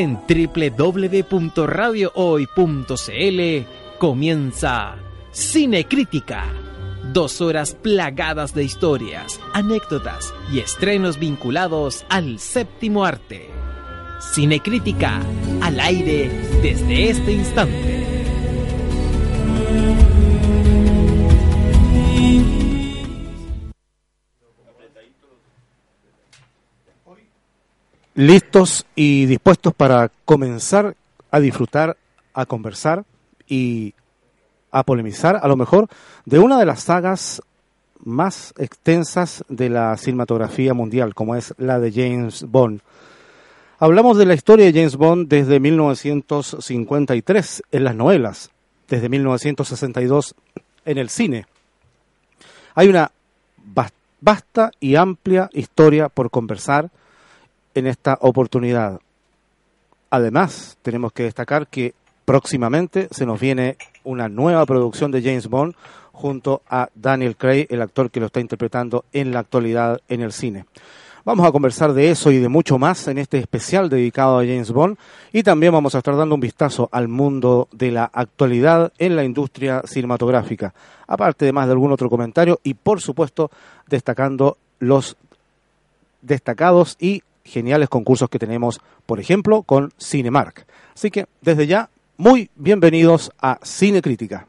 En www.radiohoy.cl comienza Cinecrítica. Dos horas plagadas de historias, anécdotas y estrenos vinculados al séptimo arte. Cinecrítica al aire desde este instante. Listos y dispuestos para comenzar a disfrutar, a conversar y a polemizar, a lo mejor, de una de las sagas más extensas de la cinematografía mundial, como es la de James Bond. Hablamos de la historia de James Bond desde 1953 en las novelas, desde 1962 en el cine. Hay una vasta y amplia historia por conversar en esta oportunidad. Además, tenemos que destacar que próximamente se nos viene una nueva producción de James Bond junto a Daniel Craig, el actor que lo está interpretando en la actualidad en el cine. Vamos a conversar de eso y de mucho más en este especial dedicado a James Bond y también vamos a estar dando un vistazo al mundo de la actualidad en la industria cinematográfica, aparte de más de algún otro comentario y por supuesto destacando los destacados y geniales concursos que tenemos, por ejemplo, con Cinemark. Así que desde ya, muy bienvenidos a Cine Crítica.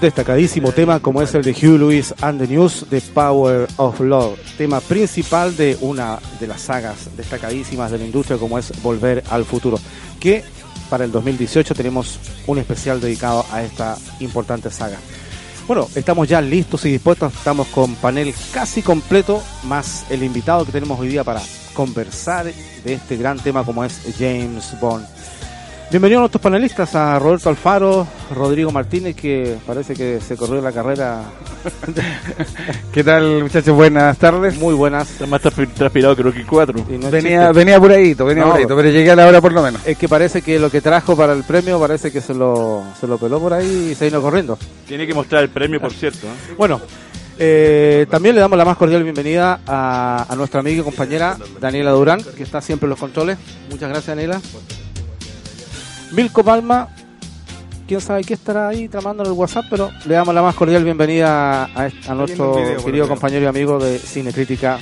Destacadísimo tema como es el de Hugh Lewis and the News, The Power of Love, tema principal de una de las sagas destacadísimas de la industria como es Volver al Futuro, que para el 2018 tenemos un especial dedicado a esta importante saga. Bueno, estamos ya listos y dispuestos, estamos con panel casi completo, más el invitado que tenemos hoy día para conversar de este gran tema como es James Bond. Bienvenidos a nuestros panelistas, a Roberto Alfaro, Rodrigo Martínez, que parece que se corrió la carrera. ¿Qué tal, muchachos? Buenas tardes. Muy buenas. más transpirado creo que cuatro. venía, venía apuradito, venía apuradito, pero llegué a la hora por lo menos. Es que parece que lo que trajo para el premio parece que se lo, se lo peló por ahí y se vino corriendo. Tiene que mostrar el premio, por cierto. ¿eh? Bueno, eh, también le damos la más cordial bienvenida a, a nuestra amiga y compañera Daniela Durán, que está siempre en los controles. Muchas gracias, Daniela. Milko Palma, quién sabe qué estará ahí tramando en el WhatsApp, pero le damos la más cordial bienvenida a, nuestro querido compañero y amigo de Cine Crítica,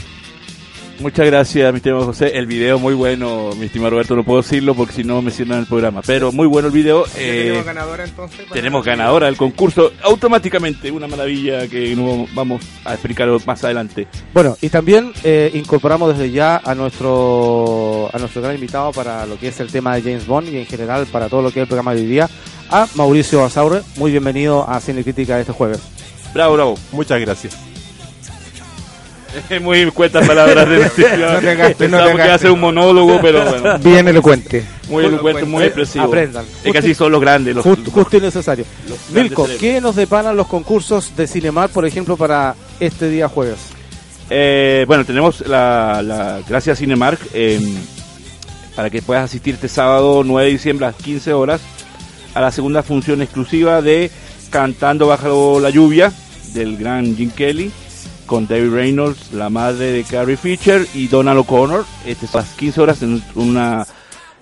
Muchas gracias, mi estimado José. El video muy bueno, mi estimado Roberto, no puedo decirlo porque si no me cierran el programa. Pero muy bueno el video. tenemos eh, ganadora entonces. Tenemos ganadora del concurso automáticamente. Una maravilla que vamos a explicar más adelante. Bueno, y también eh, incorporamos desde ya a nuestro, a nuestro gran invitado para lo que es el tema de James Bond y en general para todo lo que es el programa de hoy día, a Mauricio Basaure. Muy bienvenido a Cine Crítica este jueves. Bravo, bravo. Muchas gracias. Es muy cuentas palabras de No te gastes, no te que ser un monólogo, pero bueno. Bien elocuente. Muy elocuente, muy Eh, expresivo. aprendan. Es que así son los grandes. Los, Justo, justo y necesario. Milko. ¿qué nos deparan los concursos de Cinemar, por ejemplo, para este día jueves? Eh, bueno, tenemos la, la gracias Cinemark eh, para que puedas asistir este sábado 9 de diciembre a las 15 horas a la segunda función exclusiva de Cantando bajo la lluvia del gran Jim Kelly con David Reynolds, la madre de Carrie Fisher y Donald O'Connor. Este es a las 15 horas en una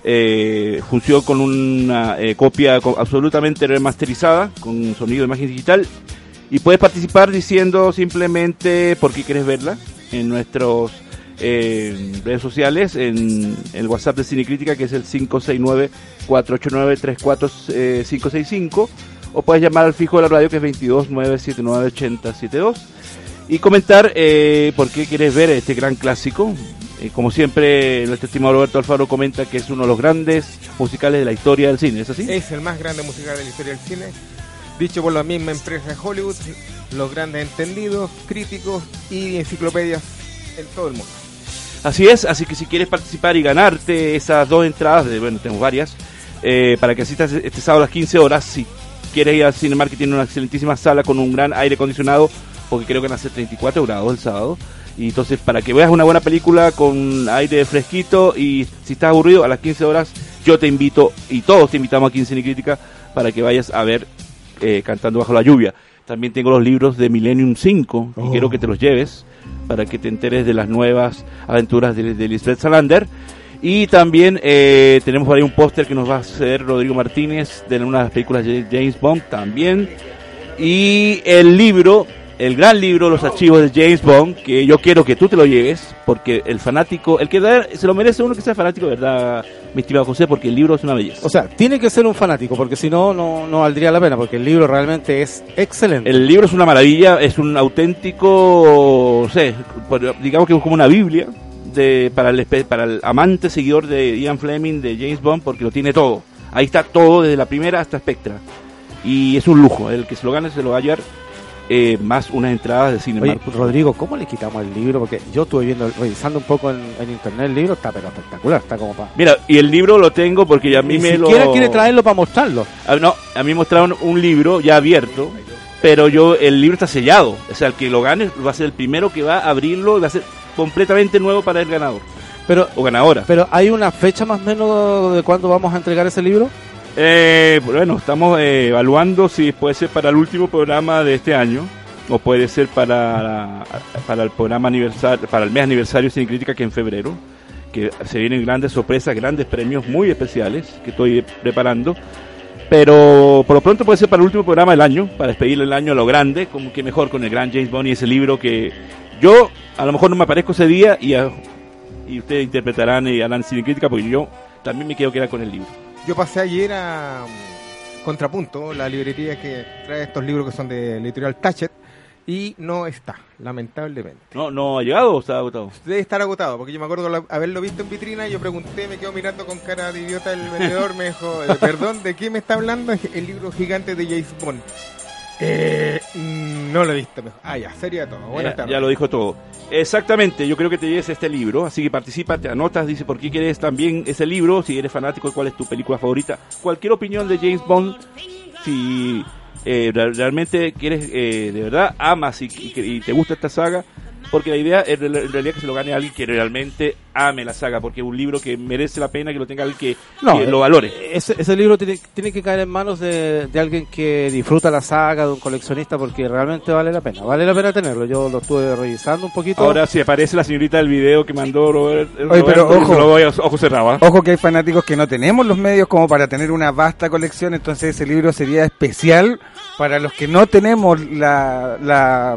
eh, función con una eh, copia co- absolutamente remasterizada con sonido de imagen digital. Y puedes participar diciendo simplemente por qué quieres verla en nuestros eh, redes sociales, en el WhatsApp de Cinecrítica que es el 569-489-34565 o puedes llamar al fijo de la radio que es 22-979-8072 y comentar eh, por qué quieres ver este gran clásico. Eh, como siempre, nuestro estimado Roberto Alfaro comenta que es uno de los grandes musicales de la historia del cine, ¿es así? Es el más grande musical de la historia del cine. Dicho por la misma empresa de Hollywood, los grandes entendidos, críticos y enciclopedias en todo el mundo. Así es, así que si quieres participar y ganarte esas dos entradas, de, bueno, tenemos varias, eh, para que asistas este sábado a las 15 horas, si quieres ir al Cinemark que tiene una excelentísima sala con un gran aire acondicionado, porque creo que van a ser 34 grados el sábado, y entonces para que veas una buena película con aire fresquito y si estás aburrido a las 15 horas, yo te invito y todos te invitamos aquí en Cine Crítica para que vayas a ver eh, Cantando Bajo la Lluvia. También tengo los libros de Millennium 5 y Oh. quiero que te los lleves para que te enteres de las nuevas aventuras de, de Lisbeth Salander. Y también eh, tenemos por ahí un póster que nos va a hacer Rodrigo Martínez de una de las películas de James Bond también. Y el libro, el gran libro, Los archivos de James Bond, que yo quiero que tú te lo lleves, porque el fanático, el que da- se lo merece uno que sea fanático, ¿verdad, mi estimado José? Porque el libro es una belleza. O sea, tiene que ser un fanático, porque si no, no, no valdría la pena, porque el libro realmente es excelente. El libro es una maravilla, es un auténtico, no sé, digamos que es como una Biblia de, para, el, para el amante seguidor de Ian Fleming, de James Bond, porque lo tiene todo. Ahí está todo, desde la primera hasta Spectra. Y es un lujo, el que se lo gane se lo va a llevar eh, más unas entradas de cine. Oye. Rodrigo, ¿cómo le quitamos el libro? Porque yo estuve viendo, revisando un poco en, en internet el libro, está pero espectacular, está como para... Mira, y el libro lo tengo porque a mí Ni me siquiera lo... quiere traerlo para mostrarlo. Ah, no, a mí mostraron un libro ya abierto, pero yo el libro está sellado. O sea, el que lo gane va a ser el primero que va a abrirlo y va a ser completamente nuevo para el ganador Pero, o ganadora. pero ¿hay una fecha más o menos de cuándo vamos a entregar ese libro? Eh, bueno, estamos eh, evaluando si puede ser para el último programa de este año o puede ser para, para el programa aniversario, para el mes aniversario Cine Crítica que en febrero, que se vienen grandes sorpresas, grandes premios muy especiales que estoy preparando. Pero por lo pronto puede ser para el último programa del año, para despedir el año a lo grande, como que mejor con el gran James Bond y ese libro que yo a lo mejor no me aparezco ese día y, a- y ustedes interpretarán y harán cine crítica porque yo también me quiero quedar con el libro. Yo pasé ayer a mm, Contrapunto, la librería que trae estos libros que son de editorial Tachet, y no está, lamentablemente. ¿No, no ha llegado o está agotado? Debe estar agotado, porque yo me acuerdo la- haberlo visto en vitrina y yo pregunté, me quedo mirando con cara de idiota el vendedor, me dijo, eh, perdón, ¿de qué me está hablando? El libro gigante de James Bond. Eh, mm, no lo he visto. Ah, ya, sería todo. Buenas Ya, tardes. ya lo dijo todo. Exactamente, yo creo que te lleves este libro, así que participa, te anotas, dice por qué quieres también ese libro, si eres fanático, cuál es tu película favorita, cualquier opinión de James Bond, si eh, re- realmente quieres, eh, de verdad, amas y, y- y te gusta esta saga, porque la idea es en realidad que se lo gane alguien que realmente ame la saga, porque es un libro que merece la pena que lo tenga alguien que, No, que eh, lo valore. Ese, ese libro tiene, tiene que caer en manos de, de alguien que disfruta la saga, de un coleccionista, porque realmente vale la pena. Vale la pena tenerlo. Yo lo estuve revisando un poquito. Ahora si aparece la señorita del video que mandó Robert, Oye, pero ojo. lo voy a ojo cerrado. ¿ah? Ojo que hay fanáticos que no tenemos los medios como para tener una vasta colección, entonces ese libro sería especial para los que no tenemos la, la,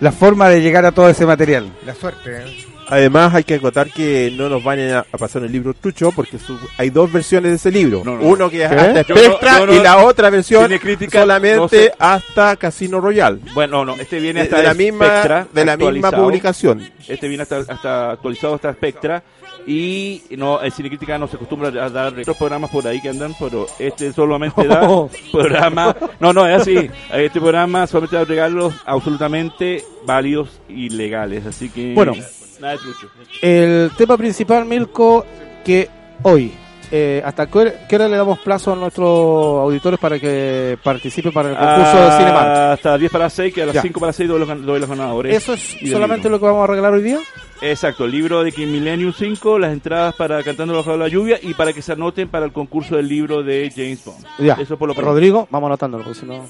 la forma de llegar a todo ese material. La suerte, ¿eh? Además hay que acotar que no nos vayan a, a pasar el libro trucho porque su- hay dos versiones de ese libro. No, no. Uno que es ¿Qué? hasta Spectra no- y la otra versión Crítica, solamente no sé. hasta Casino Royale. Bueno, no, este viene De, hasta de la misma Spectra, de la misma publicación. Este viene hasta, hasta actualizado hasta Spectra y no el Cinecrítica no se acostumbra a dar otros programas por ahí que andan, pero este solamente da programa. No, no, es así. Este programa solamente da regalos absolutamente válidos y legales, así que Bueno. nada de trucho. El tema principal, Milko, que hoy, eh, ¿hasta qué hora, qué hora le damos plazo a nuestros auditores para que participen para el concurso de Cinemark? Hasta 10 para 6, que a las Ya. 5 para 6 doy los, doy los ganadores. ¿Eso es solamente lo que vamos a arreglar hoy día? Exacto, el libro de King Millennium 5, las entradas para Cantando bajo la lluvia y para que se anoten para el concurso del libro de James Bond. Ya. Eso por lo. Rodrigo, vamos anotándolo, porque si no...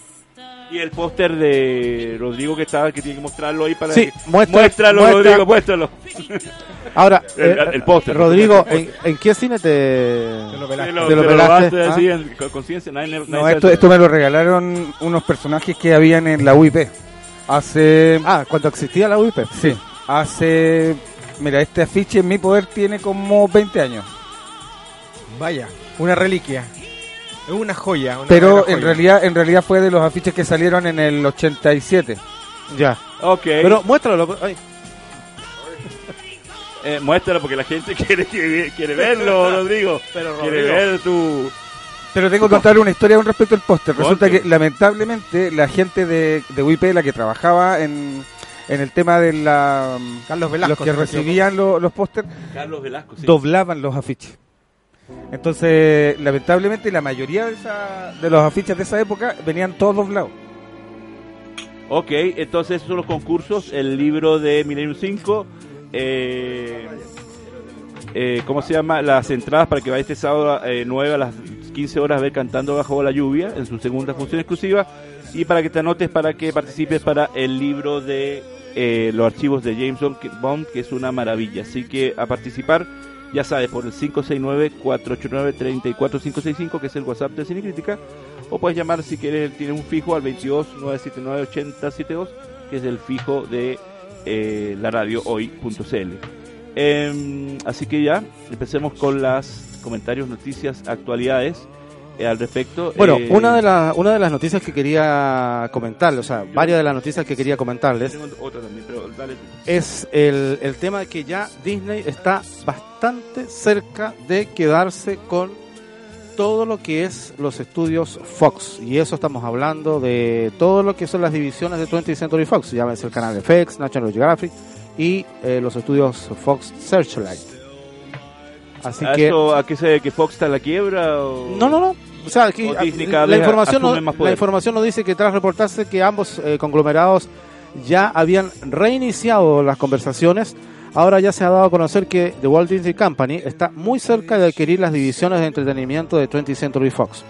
Y el póster de Rodrigo que está, que tiene que mostrarlo ahí para Sí, que... muestra- muéstralo, muestra- Rodrigo, muéstralo. Ahora, El- eh, el póster. Rodrigo, ¿en, en qué cine te...? Te lo Te pelaste. lo, Te lo te lo pelaste, robaste ¿ah? así en con conciencia, nadie- nadie No, esto, esto me lo regalaron unos personajes que habían en la UIP. Hace. Ah, cuando existía la UIP. Sí, hace. Mira, este afiche en mi poder tiene como 20 años. Vaya, una reliquia. Es una joya. una Pero en joya. realidad, en realidad fue de los afiches que salieron en el 87. Ya. Ok, Pero muéstralo. ay, eh, muéstralo porque la gente quiere, quiere, quiere verlo, Rodrigo. Pero, quiere Rodrigo. ver tu... Pero tengo que contar una historia con respecto al póster. Resulta que lamentablemente la gente de, de UIP, la que trabajaba en, en el tema de la, Carlos Velasco. los que recibían lo- los pósters, Carlos Velasco, sí. doblaban los afiches. Entonces, lamentablemente, la mayoría de, esa- de los afiches de esa época venían todos doblados. Ok, entonces esos son los concursos. El libro de Millennium 5. Eh, eh, ¿Cómo se llama? Las entradas para que vaya este sábado eh, 9 a las 15 horas a ver Cantando Bajo la Lluvia en su segunda función exclusiva. Y para que te anotes para que participes para el libro de eh, los archivos de James Bond, que- Bond, que es una maravilla. Así que a participar, ya sabes, por el 569-489-34565, que es el WhatsApp de Cine Crítica. O puedes llamar si quieres, tiene un fijo al 22 979 8072, que es el fijo de eh, la radio hoy.cl. Em, así que ya, empecemos con las comentarios, noticias, actualidades eh, al respecto. Bueno, Eh, una de, las una de las noticias que quería comentarles, o sea, varias de las noticias que quería comentarles, tengo otra también, pero dale. es el, el tema de que ya Disney está bastante cerca de quedarse con todo lo que es los estudios Fox. Y eso estamos hablando de todo lo que son las divisiones de 20th Century Fox. Llámese el canal FX, National Geographic y eh, los estudios Fox Searchlight. Así ¿A, que... ¿A qué se debe que Fox está en la quiebra? O... No, no, no. O sea, aquí, O Disney la, información no, la información nos dice que tras reportarse que ambos eh, conglomerados ya habían reiniciado las conversaciones, ahora ya se ha dado a conocer que The Walt Disney Company está muy cerca de adquirir las divisiones de entretenimiento de 20th Century Fox.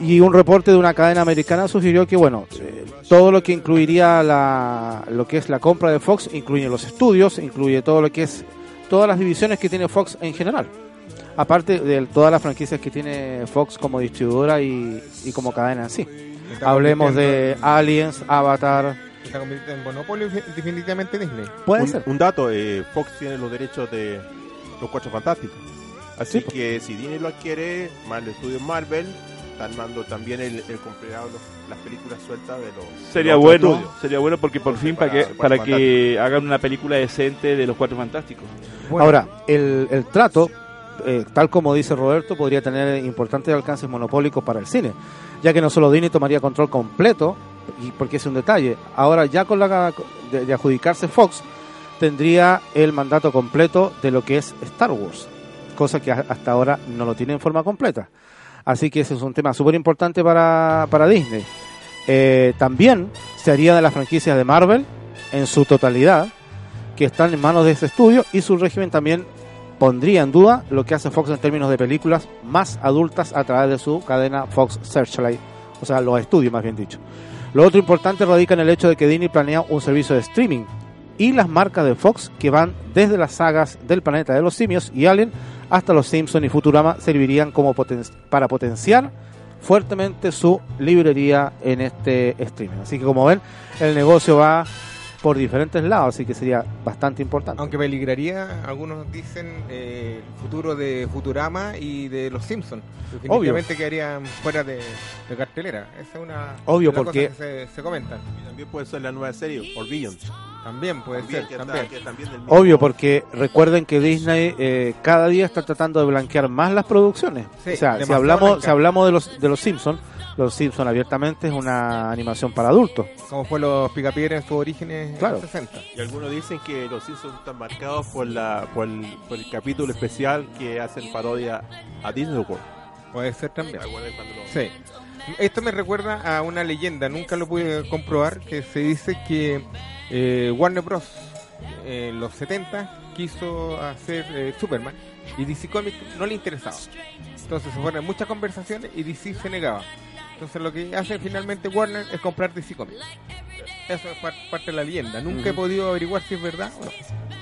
Y un reporte de una cadena americana sugirió que, bueno, eh, todo lo que incluiría la, lo que es la compra de Fox, incluye los estudios, incluye todo lo que es todas las divisiones que tiene Fox en general. Aparte de todas las franquicias que tiene Fox como distribuidora y, y como cadena en sí. Hablemos de Aliens, Avatar. está convirtiendo en monopolio definitivamente Disney. Puede un, ser. un dato, eh, Fox tiene los derechos de los Cuatro Fantásticos. Así Sí, que si Disney lo adquiere, más el estudio Marvel, están dando también el, el comprado los- las películas sueltas de los Sería los bueno, estudios. sería bueno porque por fin para para- que para para que hagan una película decente de los Cuatro Fantásticos. Bueno, Ahora, el, el trato, eh, tal como dice Roberto, podría tener importantes alcances monopólicos para el cine, ya que no solo Disney tomaría control completo, y porque es un detalle, ahora ya con la de, de adjudicarse Fox, tendría el mandato completo de lo que es Star Wars, cosa que hasta ahora no lo tiene en forma completa. Así que ese es un tema súper importante para, para Disney. Eh, también se haría de las franquicias de Marvel en su totalidad, que están en manos de ese estudio, y su régimen también pondría en duda lo que hace Fox en términos de películas más adultas a través de su cadena Fox Searchlight, o sea, los estudios más bien dicho. Lo otro importante radica en el hecho de que Disney planea un servicio de streaming y las marcas de Fox que van desde las sagas del planeta de los simios y Alien hasta los Simpson y Futurama servirían como para potenciar fuertemente su librería en este streaming. Así que como ven, el negocio va por diferentes lados, así que sería bastante importante. Aunque peligraría, algunos dicen, eh, el futuro de Futurama y de Los Simpsons. Definitivamente quedarían fuera de, de cartelera. Esa es una Obvio, de las porque- cosas que se, se comentan. Y también puede ser la nueva serie, Orbillions. También puede También, ser, que está- también. que es también del mismo- Obvio, porque recuerden que Disney eh, cada día está tratando de blanquear más las producciones. Sí, o sea, si demasiado hablamos, blanca. si hablamos de los de los Simpsons, los Simpsons abiertamente es una animación para adultos. Como fue los Picapiedras en sus orígenes Claro. en los 60. Y algunos dicen que los Simpsons están marcados por, la, por, el, por el capítulo especial que hacen parodia a Disney World. Puede ser también. ¿Se acuerdan cuando lo- Sí. Esto me recuerda a una leyenda, nunca lo pude comprobar, que se dice que eh, Warner Bros. eh, en los 70 quiso hacer eh, Superman y DC Comics no le interesaba. Entonces se fueron muchas conversaciones y DC se negaba. Entonces lo que hace finalmente Warner es comprar DC Comics. Eso es par- parte de la leyenda. Nunca he podido averiguar si es verdad o no.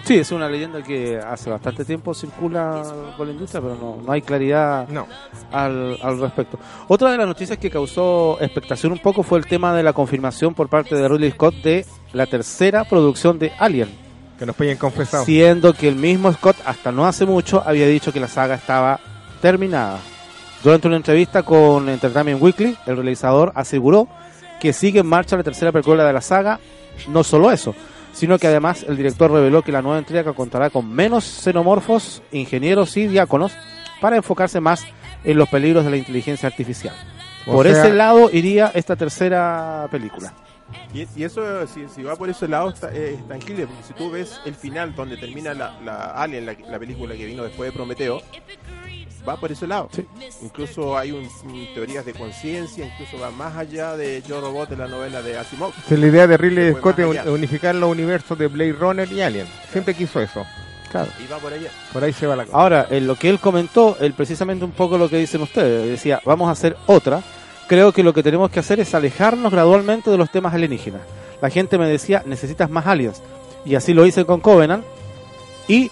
Sí, es una leyenda que hace bastante tiempo circula por la industria, pero no, no hay claridad No. al, al respecto. Otra de las noticias que causó expectación un poco fue el tema de la confirmación por parte de Ridley Scott de la tercera producción de Alien, Que nos peguen confesado. siendo que el mismo Scott hasta no hace mucho había dicho que la saga estaba terminada. Durante una entrevista con Entertainment Weekly, el realizador aseguró que sigue en marcha la tercera película de la saga. No solo eso, sino que además el director reveló que la nueva entrega contará con menos xenomorfos, ingenieros y diáconos para enfocarse más en los peligros de la inteligencia artificial. O Por sea- ese lado iría esta tercera película. Y, y eso, si, si va por ese lado, está, es tangible. Porque si tú ves el final donde termina la, la Alien, la, la película que vino después de Prometeo, va por ese lado. Sí. Incluso hay un, un teorías de conciencia, incluso va más allá de Yo Robot de la novela de Asimov. Entonces, la idea de Ridley Scott es unificar los universos de Blade Runner y Alien. Siempre quiso eso. Claro. Y va por allá. Por ahí se va la cosa. Ahora, en lo que él comentó, él precisamente un poco lo que dicen ustedes, decía, vamos a hacer otra. Creo que lo que tenemos que hacer es alejarnos gradualmente de los temas alienígenas. La gente me decía, necesitas más aliens. Y así lo hice con Covenant y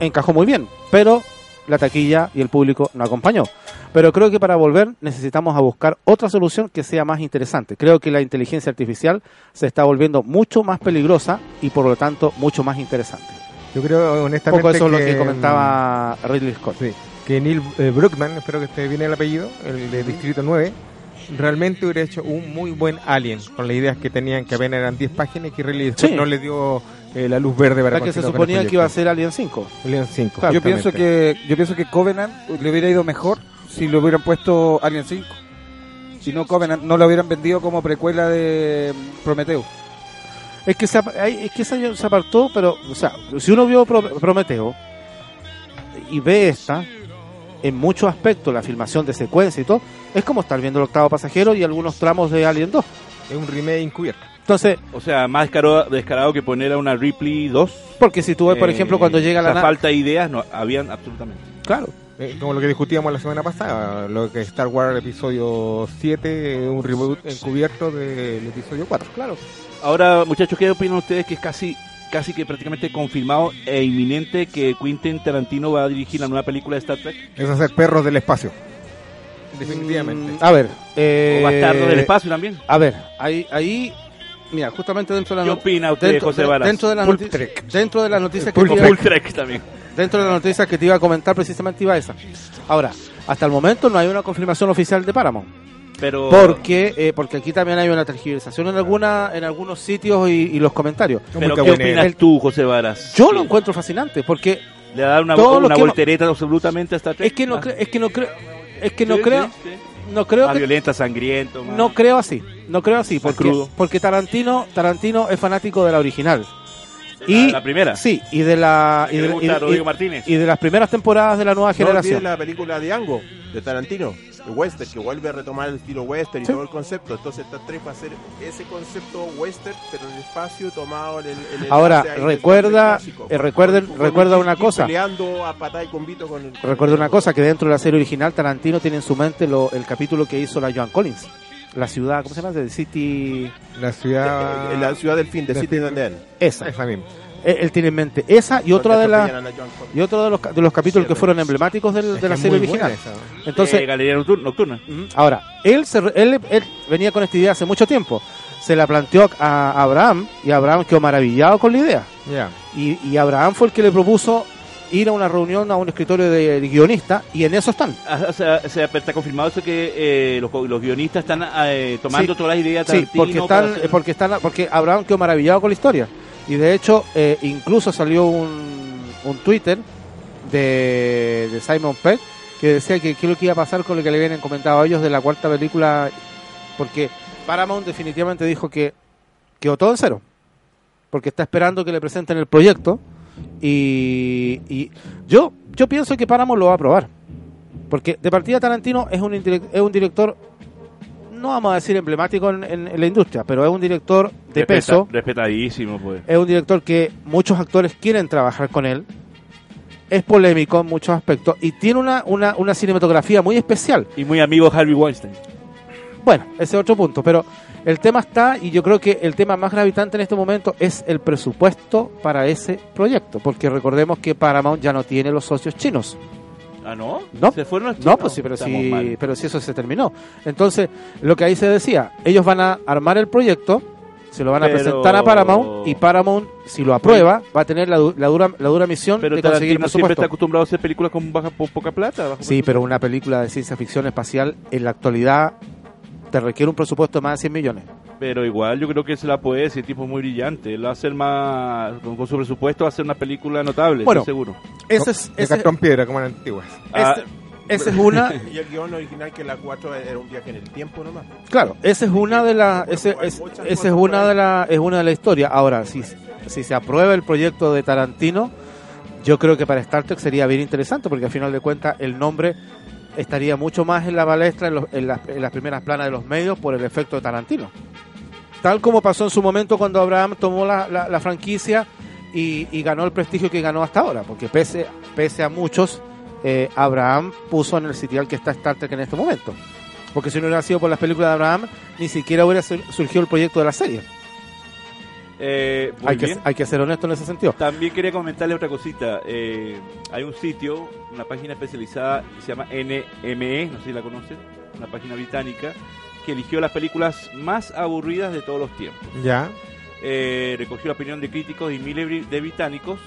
encajó muy bien, pero la taquilla y el público no acompañó. Pero creo que para volver necesitamos a buscar otra solución que sea más interesante. Creo que la inteligencia artificial se está volviendo mucho más peligrosa y por lo tanto mucho más interesante. Yo creo honestamente poco eso es lo que mm, comentaba Ridley Scott. Sí, que Neil eh, Brookman, espero que esté bien el apellido, el de Distrito 9, realmente hubiera hecho un muy buen Alien, con las ideas que tenían, que apenas eran 10 páginas y que Sí. no le dio eh, la luz verde O para sea que se suponía que iba a ser Alien 5. Alien 5. Claro, Yo pienso que yo pienso que Covenant le hubiera ido mejor si le hubieran puesto Alien 5. Si no Covenant no lo hubieran vendido como precuela de mm, Prometeo. Es que se, es que se, se apartó, pero, o sea, si uno vio Pro- Prometeo y ve esta, en muchos aspectos, la filmación de secuencia y todo, es como estar viendo el octavo pasajero y algunos tramos de Alien 2. Es un remake encubierto. Entonces, O sea, más descarado, descarado que poner a una Ripley 2. porque si tú ves, por Eh, ejemplo, cuando llega la falta de ideas, no, habían absolutamente. Claro, Eh, como lo que discutíamos la semana pasada, lo que es Star Wars episodio 7, un reboot encubierto del episodio 4. claro. Ahora, muchachos, ¿qué opinan ustedes que es casi casi que prácticamente confirmado e inminente que Quentin Tarantino va a dirigir la nueva película de Star Trek? Es hacer perros del espacio. Definitivamente. A ver, eh, ¿O Bastardo del Espacio también? A ver, ahí, ahí, mira, justamente dentro de ¿Qué la opina usted, dentro, José de- Varas? dentro de las noticias, Trek. dentro de las noticias que Trek también. dentro de las noticias que te iba a comentar precisamente iba esa. Ahora, hasta el momento no hay una confirmación oficial de Paramount, Pero porque eh, porque aquí también hay una tergiversación en alguna en algunos sitios y, y los comentarios. pero ¿qué opinas tú, José Varas? Yo Sí. lo encuentro fascinante porque le da una, una voltereta absolutamente a Star Trek. es que no cre- es que no creo es que no Sí, creo sí, no creo más que violenta, sangriento, más- no creo así, no creo así porque crudo. porque Tarantino Tarantino es fanático de la original. La- Y la primera. Sí, y de la y de, y- y- Rodrigo Martínez. y de las primeras temporadas de la nueva No generación. la película de Ango, de Tarantino, el western, que vuelve a retomar el estilo western y Sí. todo el concepto. Entonces Star Trek va a ser ese concepto western, pero en el espacio tomado en el... en el Ahora, recuerda- clásico. eh, recuerden- Con- con recuerda Steve una cosa. Peleando a patada y combito con el... Recuerda una cosa, que dentro de la serie original Tarantino tiene en su mente lo- el capítulo que hizo la Joan Collins. La ciudad, ¿cómo se llama? The City... La ciudad. Eh, la ciudad del fin, de Del City fin. and. Esa. Esa misma. Él, él tiene en mente esa y otra de las y otro de los, de los capítulos que fueron emblemáticos del- de la serie original. esa. Entonces, Eh, Galería Nocturna. Ahora, él, se re- él, él venía con esta idea hace mucho tiempo. Se la planteó a Abraham y Abraham quedó maravillado con la idea. Y, y Abraham fue el que le propuso ir a una reunión a un escritorio de, de guionista y en eso están. Ah, O sea, o sea, pero está confirmado eso que eh, los, los guionistas están eh, tomando Sí. todas las ideas de Sí, porque están, hacer- porque están, porque Abraham quedó maravillado con la historia. Y de hecho, eh, incluso salió un, un Twitter de, de Simon Pegg que decía que qué es lo que iba a pasar con lo que le habían comentado a ellos de la cuarta película, porque Paramount definitivamente dijo que quedó todo en cero, porque está esperando que le presenten el proyecto y, y yo yo pienso que Paramount lo va a aprobar, porque de partida Tarantino es un, es un director no vamos a decir emblemático en, en- en la industria, pero es un director de Respeta- peso, Respetadísimo, pues. es un director que muchos actores quieren trabajar con él, es polémico en muchos aspectos y tiene una, una, una cinematografía muy especial. Y muy amigo Harvey Weinstein. Bueno, ese es otro punto, pero el tema está y yo creo que el tema más gravitante en este momento es el presupuesto para ese proyecto, porque recordemos que Paramount ya no tiene los socios chinos. Ah, ¿no? No. ¿Se fueron los No, chinos? pues sí, pero Estamos sí, mal. pero sí eso se terminó. Entonces, lo que ahí se decía, ellos van a armar el proyecto, se lo van a Pero- presentar a Paramount y Paramount, si lo aprueba, va a tener la, du- la dura la dura misión Pero de conseguir Tarantino siempre está acostumbrado a hacer películas con baja, po- poca plata. bajo Sí, pero una película de ciencia ficción espacial en la actualidad te requiere un presupuesto de más de 100 millones. Pero igual yo creo que se la puede decir, tipo es muy brillante. Él va a hacer más, con, con su presupuesto va a hacer una película notable, Bueno. seguro. Ese es, De ese, cartón piedra, como las antiguas. Ah, ese- esa es una, Y el guion original que la 4 era un viaje en el tiempo nomás. claro, esa es una de las, es, esa es por una de la, es una de la historia. Ahora, si, si se aprueba el proyecto de Tarantino, yo creo que para Star Trek sería bien interesante, porque al final de cuentas el nombre estaría mucho más en la palestra, en, los- en las, en las primeras planas de los medios, por el efecto de Tarantino. Tal como pasó en su momento cuando Abraham tomó la, franquicia y, ganó el prestigio que ganó hasta ahora, porque pese, a muchos, eh, Abraham puso en el sitial que está Star Trek en este momento. Porque si no hubiera sido por las películas de Abraham, ni siquiera hubiera sur- surgido el proyecto de la serie. Eh, Hay que, hay que ser honesto en ese sentido. También quería comentarle otra cosita. Eh, hay un sitio, una página especializada que se llama NME, no sé si la conocen, una página británica, que eligió las películas más aburridas de todos los tiempos. Ya. Eh, recogió la opinión de críticos y miles de británicos,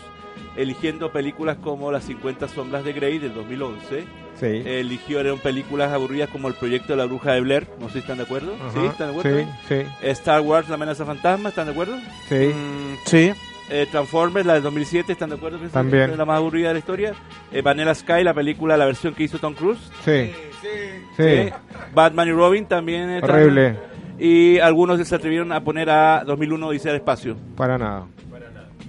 eligiendo películas como Las 50 Sombras de Grey del 2011. Sí. Eligieron películas aburridas como El Proyecto de la Bruja de Blair, no sé si están de acuerdo. Ajá. ¿Sí? ¿Están de acuerdo? Sí, sí, Star Wars, La amenaza fantasma, ¿están de acuerdo? sí. Mm, sí. Eh, Transformers, la del 2007, ¿están de acuerdo? que es También. la más aburrida de la historia. Eh, Vanilla Sky, la película, la versión que hizo Tom Cruise. Sí. Sí. Eh, Batman y Robin también. eh, Horrible. Y algunos se atrevieron a poner a 2001 Odisea del Espacio. Para nada.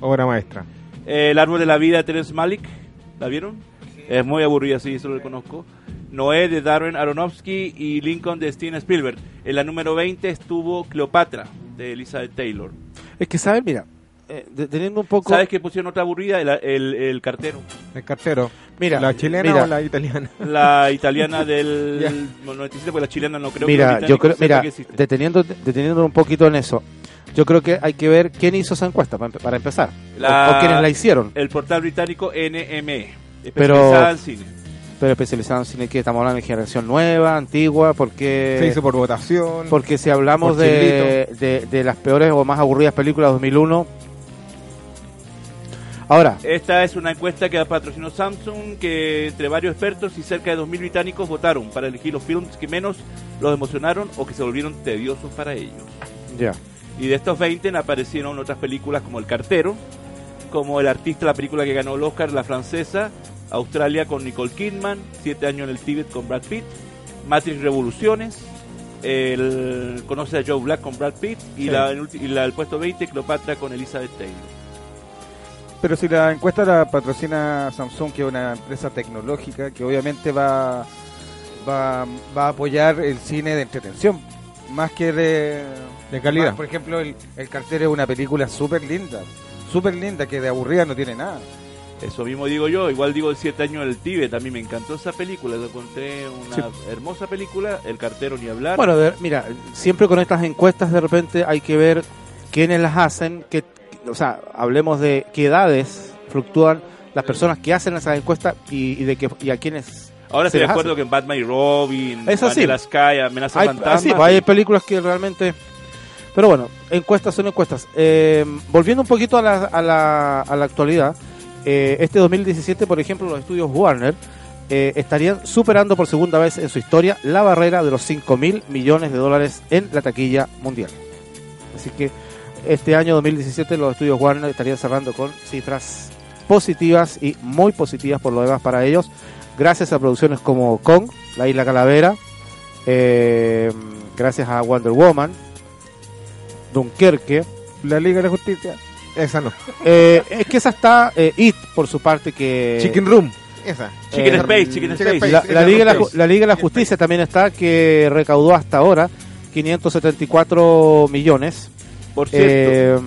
Obra maestra. Eh, el árbol de la vida de Terence Malick, ¿la vieron? Es muy aburrida, sí, eso lo reconozco. Noé de Darren Aronofsky y Lincoln de Steven Spielberg. En la número 20 estuvo Cleopatra de Elizabeth Taylor. Es que, ¿sabes? Mira, eh, deteniendo un poco... ¿Sabes qué pusieron otra aburrida? El, el- el cartero. El cartero. Mira, ¿La chilena mira, o la italiana? La italiana del 97, porque la chilena no creo que Mira, los yo creo, mira, que deteniendo, deteniendo un poquito en eso, yo creo que hay que ver quién hizo esa encuesta para, para empezar, o- La- o, quiénes la hicieron, El portal británico NME, Pero- especializada en cine. pero especializado en cine que estamos hablando de generación nueva, antigua, porque Se hizo por votación. porque si hablamos por de, de, de las peores o más aburridas películas de 2001, ahora, Esta es una encuesta que patrocinó Samsung, que entre varios expertos y cerca de 2.000 británicos votaron para elegir los films que menos los emocionaron o que se volvieron tediosos para ellos. ya, Y de estos 20 aparecieron otras películas como El Cartero, como El Artista, la película que ganó el Oscar, la francesa, Australia con Nicole Kidman, Siete años en el Tíbet con Brad Pitt, Matrix Revoluciones, el Conoce a Joe Black con Brad Pitt y, Sí. la, el y la del puesto 20, Cleopatra con Elizabeth Taylor. Pero si la encuesta la patrocina Samsung, que es una empresa tecnológica que obviamente va, va, va a apoyar el cine de entretención, más que de, De calidad. más, por ejemplo, el, el cartero es una película súper linda, súper linda, que de aburrida no tiene nada. Eso mismo digo yo, igual digo el Siete años en el Tíbet, a mí me encantó esa película, lo encontré una Sí. hermosa película, El Cartero ni hablar. bueno, de- mira, siempre con estas encuestas de repente hay que ver quiénes las hacen, qué, o sea, hablemos de qué edades fluctúan las personas que hacen esas encuestas y, y de que y a quienes Ahora se estoy de acuerdo que en Batman y Robin, Es así. Amenaza hay, Fantasma. así, pues, hay películas que realmente pero bueno encuestas son encuestas. Eh, volviendo un poquito a la, a la, a la actualidad eh, este 2017 por ejemplo los estudios Warner eh, estarían superando por segunda vez en su historia la barrera de los 5 mil millones de dólares en la taquilla mundial. Así que este año 2017 los estudios Warner estarían cerrando con cifras positivas y muy positivas por lo demás para ellos gracias a producciones como Kong, La Isla Calavera eh, gracias a Wonder Woman, Dunkerque. La Liga de la Justicia. Esa no. Eh, es que esa está eh, It, por su parte, que... Chicken Room. Esa. Chicken eh, Space, Chicken Chicken Space. La, Space. la Liga de la, la Liga de la Justicia también está, que recaudó hasta ahora 574 millones. Por cierto, Eh,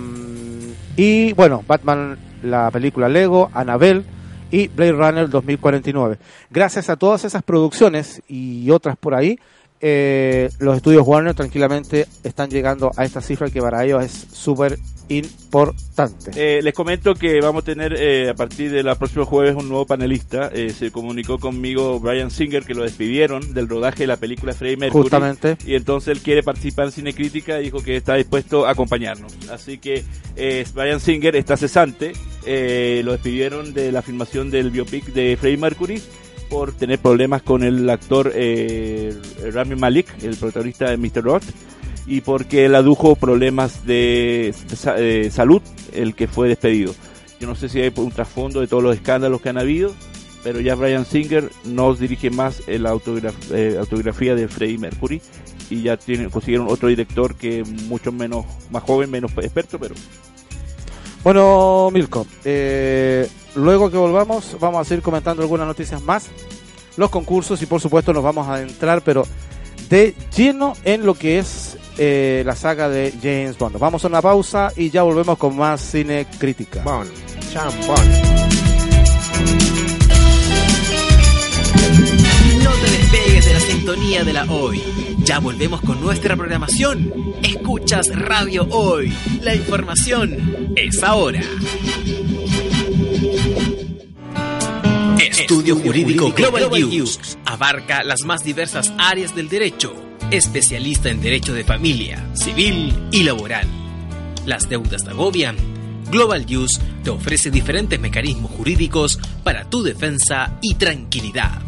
y bueno, Batman, la película Lego, Annabelle y Blade Runner 2049. Gracias a todas esas producciones y otras por ahí, eh, los estudios Warner tranquilamente están llegando a esta cifra que para ellos es súper importante. Eh, les comento que vamos a tener eh, a partir del próximo jueves un nuevo panelista. Eh, se comunicó conmigo Brian Singer que lo despidieron del rodaje de la película Freddie Mercury. Justamente. Y entonces él quiere participar en Cine Crítica y dijo que está dispuesto a acompañarnos. Así que eh, Brian Singer está cesante. Eh, lo despidieron de la filmación del biopic de Freddie Mercury por tener problemas con el actor eh, Rami Malik, el protagonista de Mr. Roth y porque él adujo problemas de, sa- eh, salud el que fue despedido. Yo no sé si hay un trasfondo de todos los escándalos que han habido, pero ya Brian Singer no dirige más la autograf- eh, autografía de Freddie Mercury y ya consiguieron otro director que mucho menos, más joven, menos experto, pero Bueno, Milko, eh, luego que volvamos vamos a seguir comentando algunas noticias más, los concursos y por supuesto nos vamos a adentrar, pero de lleno en lo que es eh, la saga de James Bond. Vamos a una pausa y ya volvemos con más cine crítica. Bond. Sean Bond. No te despegues de la sintonía de la hoy. Ya volvemos con nuestra programación. Escuchas Radio Hoy. La información es ahora. Estudio Jurídico Global News abarca las más diversas áreas del derecho, especialista en derecho de familia, civil y laboral. Las deudas te agobian. Global News te ofrece diferentes mecanismos jurídicos para tu defensa y tranquilidad.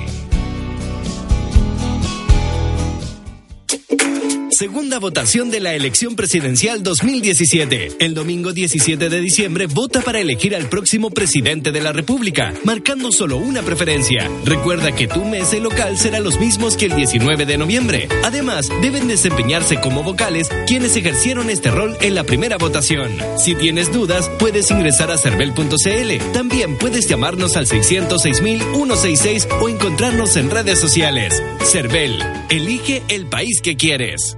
Segunda votación de la elección presidencial 2017. El domingo 17 de diciembre vota para elegir al próximo presidente de la República, marcando solo una preferencia. Recuerda que tu mesa local serán los mismos que el 19 de noviembre. Además, deben desempeñarse como vocales quienes ejercieron este rol en la primera votación. Si tienes dudas, puedes ingresar a cervel.cl. También puedes llamarnos al 606.166 o encontrarnos en redes sociales. Cervel, elige el país que quieres.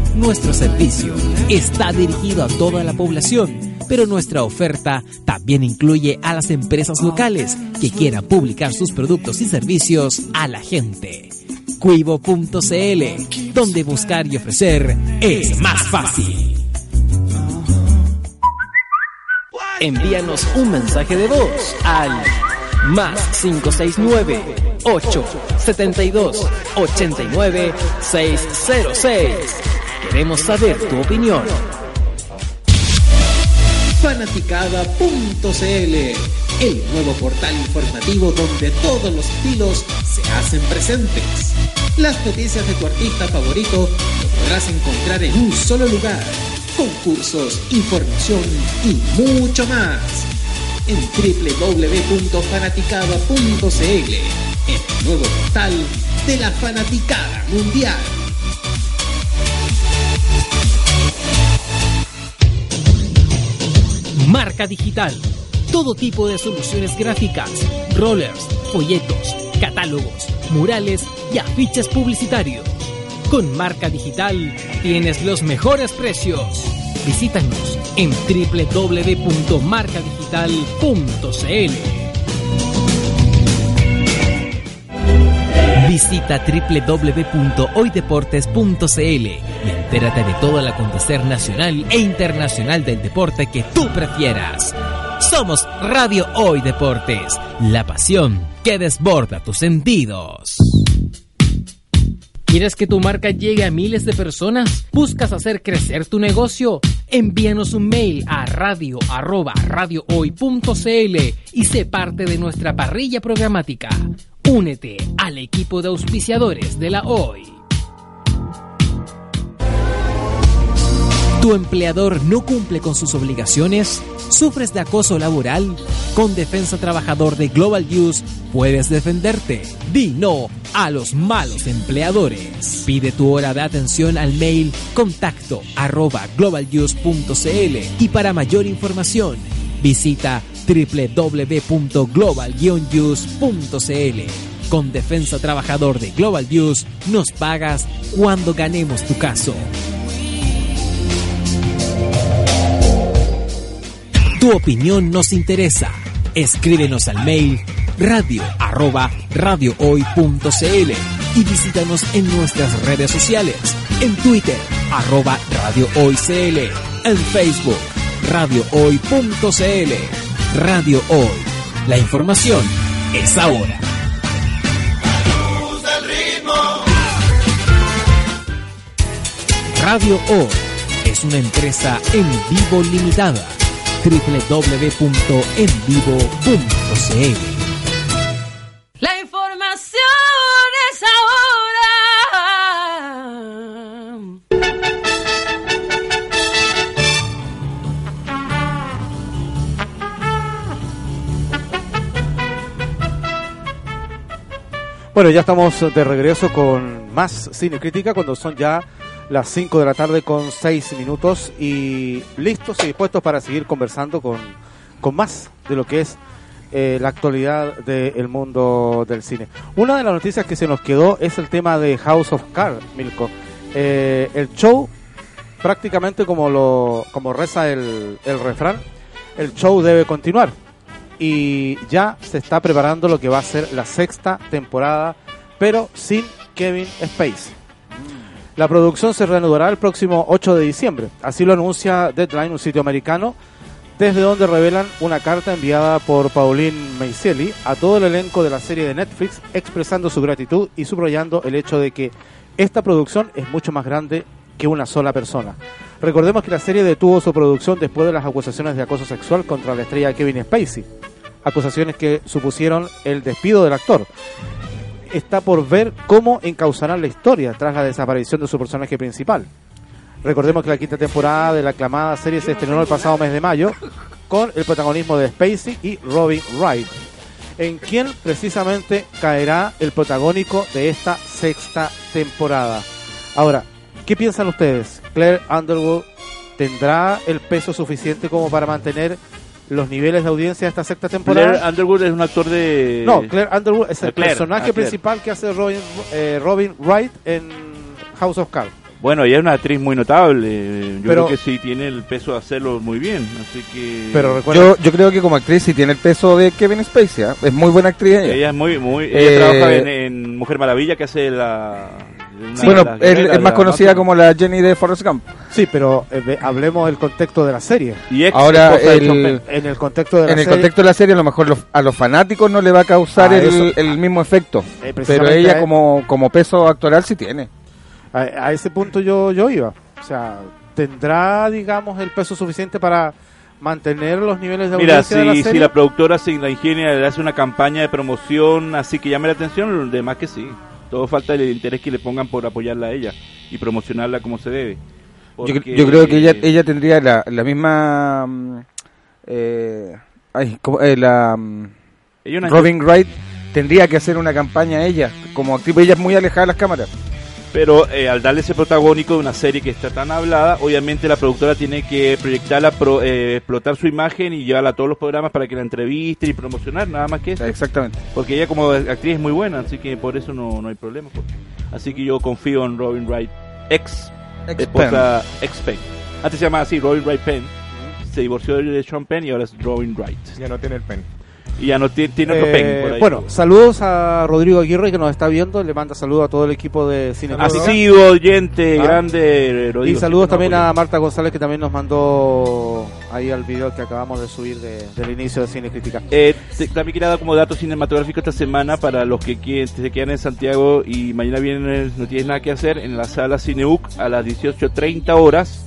Nuestro servicio está dirigido a toda la población, pero nuestra oferta también incluye a las empresas locales que quieran publicar sus productos y servicios a la gente. Cuivo.cl, donde buscar y ofrecer es más fácil. Envíanos un mensaje de voz al más 569 872 89 606. Queremos saber tu opinión. Fanaticada.cl, el nuevo portal informativo donde todos los estilos se hacen presentes. Las noticias de tu artista favorito lo podrás encontrar en un solo lugar. Concursos, información y mucho más. en www.fanaticada.cl, el nuevo portal de la fanaticada mundial. Marca digital. Todo tipo de soluciones gráficas, rollers, folletos, catálogos, murales y afiches publicitarios. Con marca digital tienes los mejores precios. Visítanos en www.marcadigital.cl. Visita www.hoydeportes.cl y entérate de todo el acontecer nacional e internacional del deporte que tú prefieras. Somos Radio Hoy Deportes, la pasión que desborda tus sentidos. ¿Quieres que tu marca llegue a miles de personas? ¿Buscas hacer crecer tu negocio? Envíanos un mail a radio arroba radiohoy.cl y sé parte de nuestra parrilla programática. Únete al equipo de auspiciadores de la Hoy. ¿Tu empleador no cumple con sus obligaciones? ¿Sufres de acoso laboral? Con Defensa Trabajador de Global News puedes defenderte. Di no a los malos empleadores. Pide tu hora de atención al mail contacto arroba globalnews.cl y para mayor información visita www.global-news.cl. Con Defensa Trabajador de Global News nos pagas cuando ganemos tu caso. Tu opinión nos interesa. Escríbenos al mail radio arroba radiohoy.cl y visítanos en nuestras redes sociales. En Twitter, arroba radiohoycl. En Facebook, radiohoy.cl. Radio Hoy. La información es ahora. Radio Hoy es una empresa en vivo limitada www.envivo.cl Bueno, ya estamos de regreso con más Cine Crítica cuando son ya las 5 de la tarde con 6 minutos y listos y dispuestos para seguir conversando con, con más de lo que es eh, la actualidad del mundo del cine. Una de las noticias que se nos quedó es el tema de House of Cards, Milko. Eh, el show, prácticamente como, lo, como reza el, el refrán, el show debe continuar y ya se está preparando lo que va a ser la sexta temporada, pero sin Kevin Spacey. La producción se reanudará el próximo 8 de diciembre, así lo anuncia Deadline, un sitio americano, desde donde revelan una carta enviada por Pauline Meiseli a todo el elenco de la serie de Netflix, expresando su gratitud y subrayando el hecho de que esta producción es mucho más grande que una sola persona. Recordemos que la serie detuvo su producción después de las acusaciones de acoso sexual contra la estrella Kevin Spacey, acusaciones que supusieron el despido del actor. Está por ver cómo encauzarán la historia tras la desaparición de su personaje principal. Recordemos que la quinta temporada de la aclamada serie se estrenó el pasado mes de mayo con el protagonismo de Spacey y Robin Wright, en quien precisamente caerá el protagónico de esta sexta temporada. Ahora, ¿qué piensan ustedes? ¿Claire Underwood tendrá el peso suficiente como para mantener los niveles de audiencia de esta sexta temporada? Claire Underwood es un actor de... No, Claire Underwood es el Claire, personaje ah, principal que hace Robin, eh, Robin Wright en House of Cards. Bueno, ella es una actriz muy notable. Yo Pero- creo que sí tiene el peso de hacerlo muy bien. Así que. Pero recuerda, Yo, yo creo que como actriz sí tiene el peso de Kevin Spacey. ¿ah? Es muy buena actriz ella. Ella es muy. muy ella Eh, trabaja en, en Mujer Maravilla, que hace la. Una bueno, es, más conocida como la Jenny de Forrest Gump. sí, pero eh, hablemos del contexto de la serie. Y ex Ahora, el-. En el contexto de la En el serie, contexto de la serie, a lo mejor los- a los fanáticos no le va a causar Ah, el, eso. el mismo efecto. Eh, Pero ella como, como peso actoral sí tiene. a, a ese punto yo, yo iba. O sea, ¿tendrá, digamos, el peso suficiente para mantener los niveles de Mira, audiencia de la si, serie? si la productora se la ingenia le hace una campaña de promoción así que llame la atención, lo demás que sí. Todo falta el interés que le pongan por apoyarla a ella y promocionarla como se debe. Yo, yo creo que ella, ella tendría la, la misma mm, eh, ay, ¿cómo? Eh, la mm, Robin Wright tendría que hacer una campaña ella, como actriz, ella es muy alejada de las cámaras. Pero eh, al darle ese protagónico de una serie que está tan hablada, obviamente la productora tiene que proyectarla, pro- eh, explotar su imagen y llevarla a todos los programas para que la entrevisten y promocionar, nada más que eso. Exactamente. Porque ella como actriz es muy buena, así que por eso no, no hay problema. pues. Así que yo confío en Robin Wright, ex esposa, ex Penn. Antes se llamaba así, Robin Wright Penn. Se divorció de Sean Penn y ahora es Robin Wright. Ya no tiene el pen. Y ya no tiene, otro Eh, por ahí. bueno, saludos a Rodrigo Aguirre que nos está viendo. Le manda saludos a todo el equipo de Cine sido oyente, Ah. grande, Y Rodrigo. saludos siempre también a. Marta González que también nos mandó ahí al video que acabamos de subir de- del inicio de Cine Crítica. Eh, te- también quería dar como dato cinematográfico esta semana para los que quieren, se quedan en Santiago y mañana vienen, no tienes nada que hacer, en la sala Cineuc a las 18.30 horas.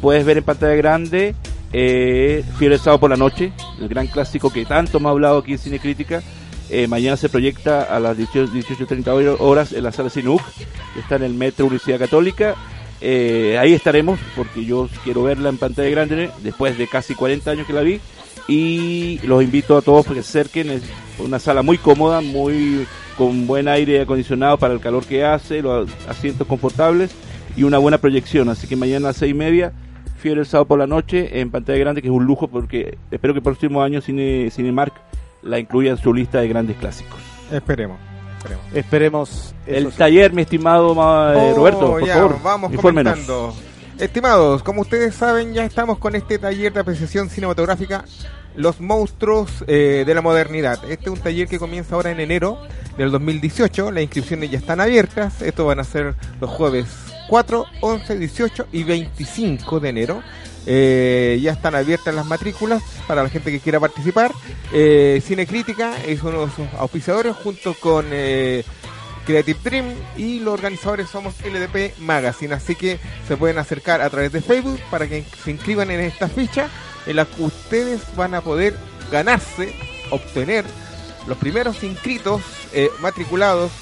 Puedes ver en pantalla grande eh, Fiebre Sábado por la Noche, el gran clásico que tanto ha hablado aquí en Cine Crítica. Eh, mañana se proyecta a las 18 18.30 horas en la sala que está en el Metro Universidad Católica. Eh, ahí estaremos porque yo quiero verla en pantalla grande después de casi 40 años que la vi y los invito a todos que se acerquen es una sala muy cómoda muy con buen aire acondicionado para el calor que hace los asientos confortables y una buena proyección así que mañana a las seis y media fiebre el sábado por la noche en pantalla grande que es un lujo porque espero que el próximo año Cine Cinemark la incluya en su lista de grandes clásicos Esperemos. esperemos. Esperemos. el eso. taller mi estimado ma- eh, Oh, Roberto por ya, favor vamos infórmenos. comentando. Estimados, como ustedes saben, ya estamos con este taller de apreciación cinematográfica Los monstruos eh, de la modernidad. Este es un taller que comienza ahora en enero del 2018. Las inscripciones ya están abiertas. Esto van a ser los jueves 4, 11, 18 y 25 de enero. Eh, ya están abiertas las matrículas para la gente que quiera participar. Eh, Cine Crítica es uno de sus auspiciadores junto con eh, Creative Dream y los organizadores somos LDP Magazine, así que se pueden acercar a través de Facebook para que se inscriban en esta ficha en la que ustedes van a poder ganarse, obtener los primeros inscritos, eh, matriculados,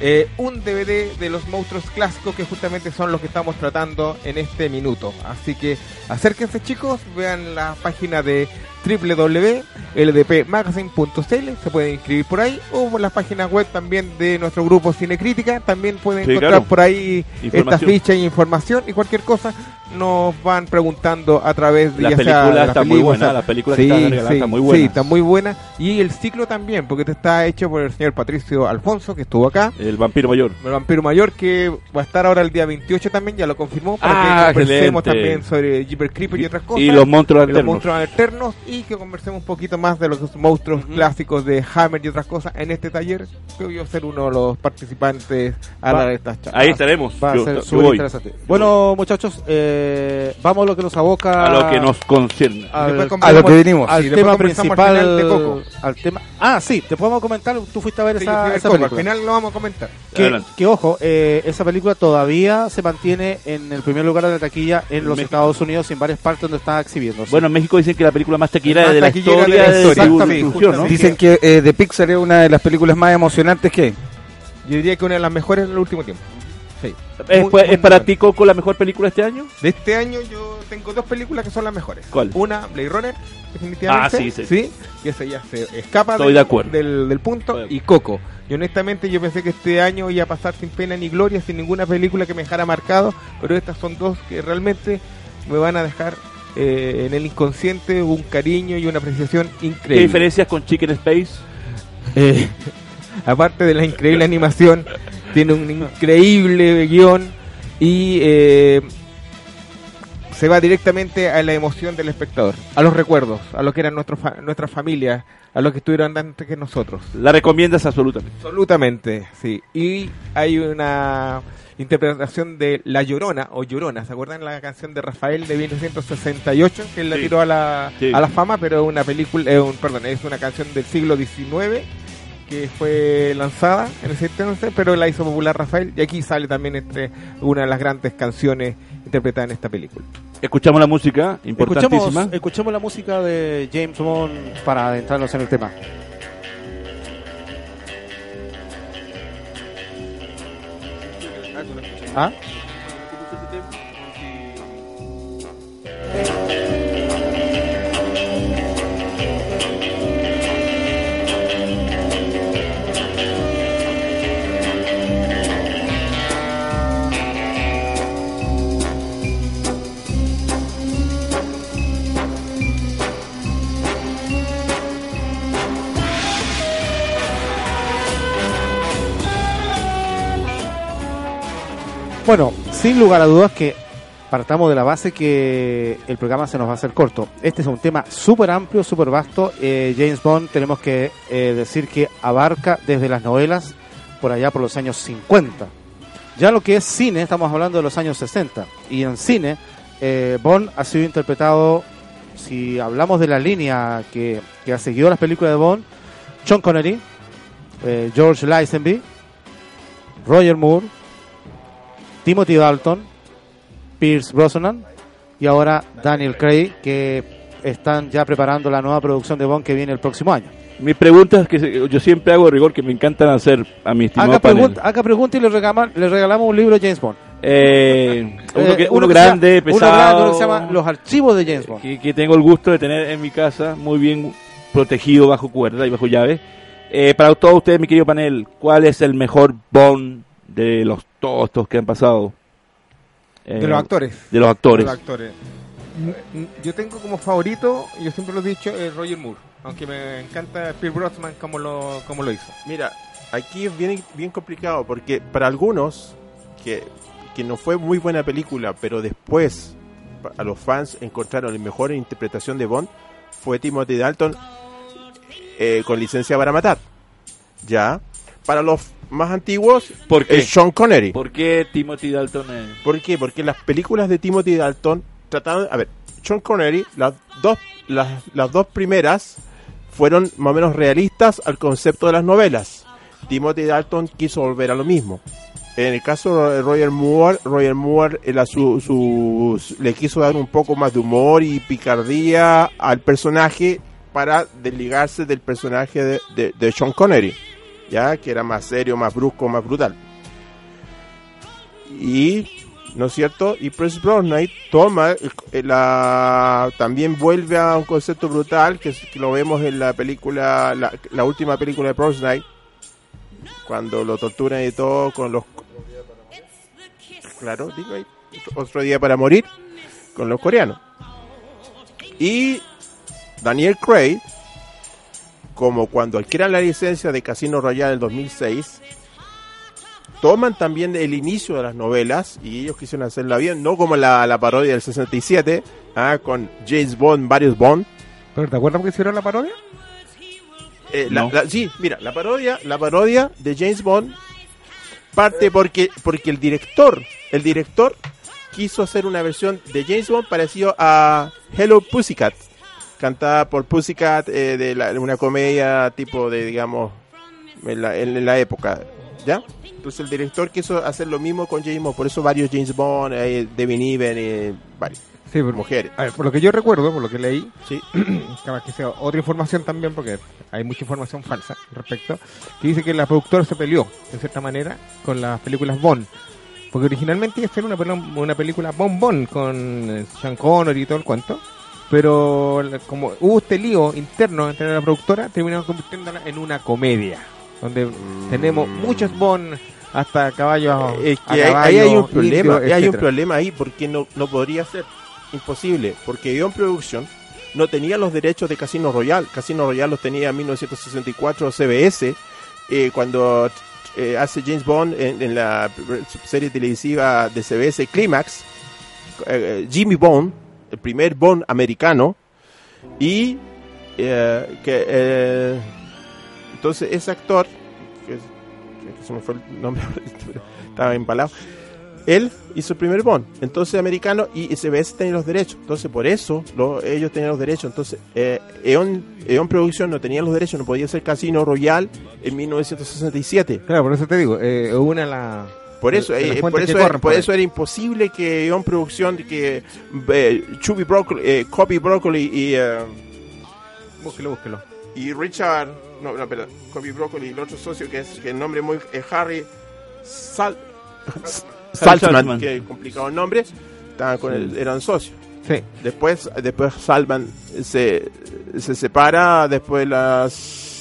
eh, un DVD de los monstruos clásicos que justamente son los que estamos tratando en este minuto. Así que acérquense chicos, vean la página de www.ldpmagazine.cl, se pueden inscribir por ahí, o por la página web también de nuestro grupo Cine Crítica, también pueden Sí, encontrar claro. por ahí esta ficha y información y cualquier cosa nos van preguntando a través de La ya sea película las está muy películas, buena, la película que está regalada está muy buena. Sí, está muy buena. Y el ciclo también, porque este está hecho por el señor Patricio Alfonso, que estuvo acá. el vampiro mayor El vampiro mayor, que va a estar ahora el día 28 también, ya lo confirmó, para Ah, que conversemos excelente. también sobre Jeeper Creeper y otras cosas. y los monstruos y los monstruos alternos y que conversemos un poquito más de los monstruos clásicos de Hammer y otras cosas en este taller que voy a ser uno de los participantes a Va- la de estas charlas. ahí estaremos Va a yo, ser yo súper voy interesante. Bueno, muchachos, eh, vamos a lo que nos aboca. a lo que nos concierne al, A lo que vinimos. al después tema al principal. final de Coco. Al tema. Ah, sí, te podemos comentar. Tú fuiste a ver Sí, esa, al esa Coco, película. Al final lo vamos a comentar. Que, Adelante. que, ojo, eh, esa película todavía se mantiene en el primer lugar de la taquilla en los México. Estados Unidos y en varias partes donde está exhibiéndose. bueno en México dicen que la película más taquillera de la historia de de. Dicen que eh, The Pixar es una de las películas más emocionantes que hay. Yo diría que una de las mejores en el último tiempo. Sí. ¿Es, Muy- pues, muy ¿es para ti Coco la mejor película este año? De este año yo tengo dos películas que son las mejores. ¿Cuál? Una, Blade Runner, definitivamente. Ah, sí, sí. que esa ya se escapa Estoy del, de acuerdo. Del, del punto. Estoy de Y Coco. Y honestamente yo pensé que este año iba a pasar sin pena ni gloria, sin ninguna película que me dejara marcado, pero estas son dos que realmente me van a dejar eh, en el inconsciente un cariño y una apreciación ¿Qué increíble. diferencias con Chicken Space? Eh, aparte de la increíble animación, tiene un increíble guion y eh, se va directamente a la emoción del espectador, a los recuerdos, a lo que eran nuestro fa- nuestras familias, a los que estuvieron antes que nosotros. La recomiendas absolutamente. Absolutamente, sí. Y hay una interpretación de La Llorona o Llorona, ¿se acuerdan la canción de Rafael de 1968 que él la Sí. tiró a la, Sí. a la fama, pero es una película, eh, un, perdón, es una canción del siglo XIX que fue lanzada en ese entonces, pero la hizo popular Rafael y aquí sale también entre una de las grandes canciones interpretadas en esta película. Escuchamos la música, importantísima. escuchemos, la música de James Bond para adentrarnos en el tema. ¿Ah? Bueno, sin lugar a dudas que partamos de la base que el programa se nos va a hacer corto. Este es un tema súper amplio, súper vasto. Eh, James Bond tenemos que eh, decir que abarca desde las novelas por allá por los años 50. Ya lo que es cine, estamos hablando de los años 60. Y en cine, eh, Bond ha sido interpretado, si hablamos de la línea que, que ha seguido las películas de Bond, Sean Connery, eh, George Lazenby, Roger Moore, Timothy Dalton, Pierce Brosnan y ahora Daniel Craig, que están ya preparando la nueva producción de Bond que viene el próximo año. Mis preguntas que yo siempre hago de rigor, que me encantan hacer a mi estimado Haga panel. pregunta, haga pregunta y le regalamos, le regalamos un libro de James Bond. Eh, uno, Eh, que- uno uno que grande, uno pesado. grande, uno que se llama Los archivos de James Bond. que, que tengo el gusto de tener en mi casa, muy bien protegido bajo cuerda y bajo llave. Eh, para todos ustedes, mi querido panel, ¿cuál es el mejor Bond de los todos estos que han pasado? Eh, De los actores. De los actores. De los actores. Mm, Yo tengo como favorito, yo siempre lo he dicho, eh, Roger Moore. Aunque me encanta Pierce Brosnan como lo, como lo hizo. Mira, aquí es bien, bien complicado porque para algunos que, que no fue muy buena película, pero después a los fans encontraron la mejor interpretación de Bond fue Timothy Dalton eh, con licencia para matar. Ya. Para los más antiguos ¿Por qué? es Sean Connery. ¿Por qué Timothy Dalton es- ¿Por qué? Porque las películas de Timothy Dalton trataron, a ver, Sean Connery, las dos, las, las dos primeras fueron más o menos realistas al concepto de las novelas. Timothy Dalton quiso volver a lo mismo. En el caso de Roger Moore, Roger Moore su, su- su- le quiso dar un poco más de humor y picardía al personaje para desligarse del personaje de, de- de Sean Connery, ya que era más serio, más brusco, más brutal. Y ¿no es cierto? Y Press Brosnan toma la también vuelve a un concepto brutal que, lo vemos en la película la, la última película de Brosnan cuando lo torturan y todo con los claro digo otro día para morir con los coreanos y Daniel Craig como cuando adquieran la licencia de Casino Royale del 2006 toman también el inicio de las novelas y ellos quisieron hacerla bien, no como la, la parodia del 67, ah, con James Bond, varios Bond. ¿Pero te acuerdas que hicieron la parodia? Eh, la- No. la- sí, mira, la parodia, la parodia de James Bond parte porque, porque el director, el director quiso hacer una versión de James Bond parecido a Hello Pussycat, cantada por Pussycat eh, de la- una comedia tipo de, digamos, en la, en la época, ¿ya? Entonces el director quiso hacer lo mismo con James Bond, por eso varios James Bond, eh, Devin Even, eh, varios, Sí, por, mujeres, a ver, por lo que yo recuerdo, por lo que leí, sí. que sea otra información también, porque hay mucha información falsa al respecto, que dice que la productora se peleó, de cierta manera, con las películas Bond. Porque originalmente iba a ser una, una película Bond Bond con eh, Sean Connery y todo el cuento. Pero como hubo este lío interno entre la productora, terminaron convirtiéndola en una comedia. Donde tenemos muchos Bond hasta caballos. Es a que ahí- caballo, ahí hay un problema, hay un problema ahí porque no, no podría ser imposible, porque Ion Production no tenía los derechos de Casino Royale, Casino Royale los tenía en 1964 CBS, eh, cuando eh, hace James Bond en, en la serie televisiva de CBS Climax, eh, Jimmy Bond, el primer Bond americano, y eh, que eh, entonces ese actor, que, se me fue el nombre, estaba empalado, él hizo el primer Bond, entonces americano y CBS tenía los derechos, entonces por eso lo- ellos tenían los derechos, entonces eh, Eon, Eon Producción no tenía los derechos, no podía hacer Casino Royal en 1967. Claro, por eso te digo, una la. Por eso, de las eh, fuentes por eso, era, corren por eso era imposible que Eon Producción, que eh, Chubby Broccoli, eh, Copy Broccoli y, eh, Búsquelo, búsquelo. y Richard, no, no, perdón, Copy Broccoli y el otro socio que es que el nombre muy es Harry Sal, Saltzman. que es complicado el nombre, estaban con el- eran socios. Sí. Después, después Salman se, se separa después de la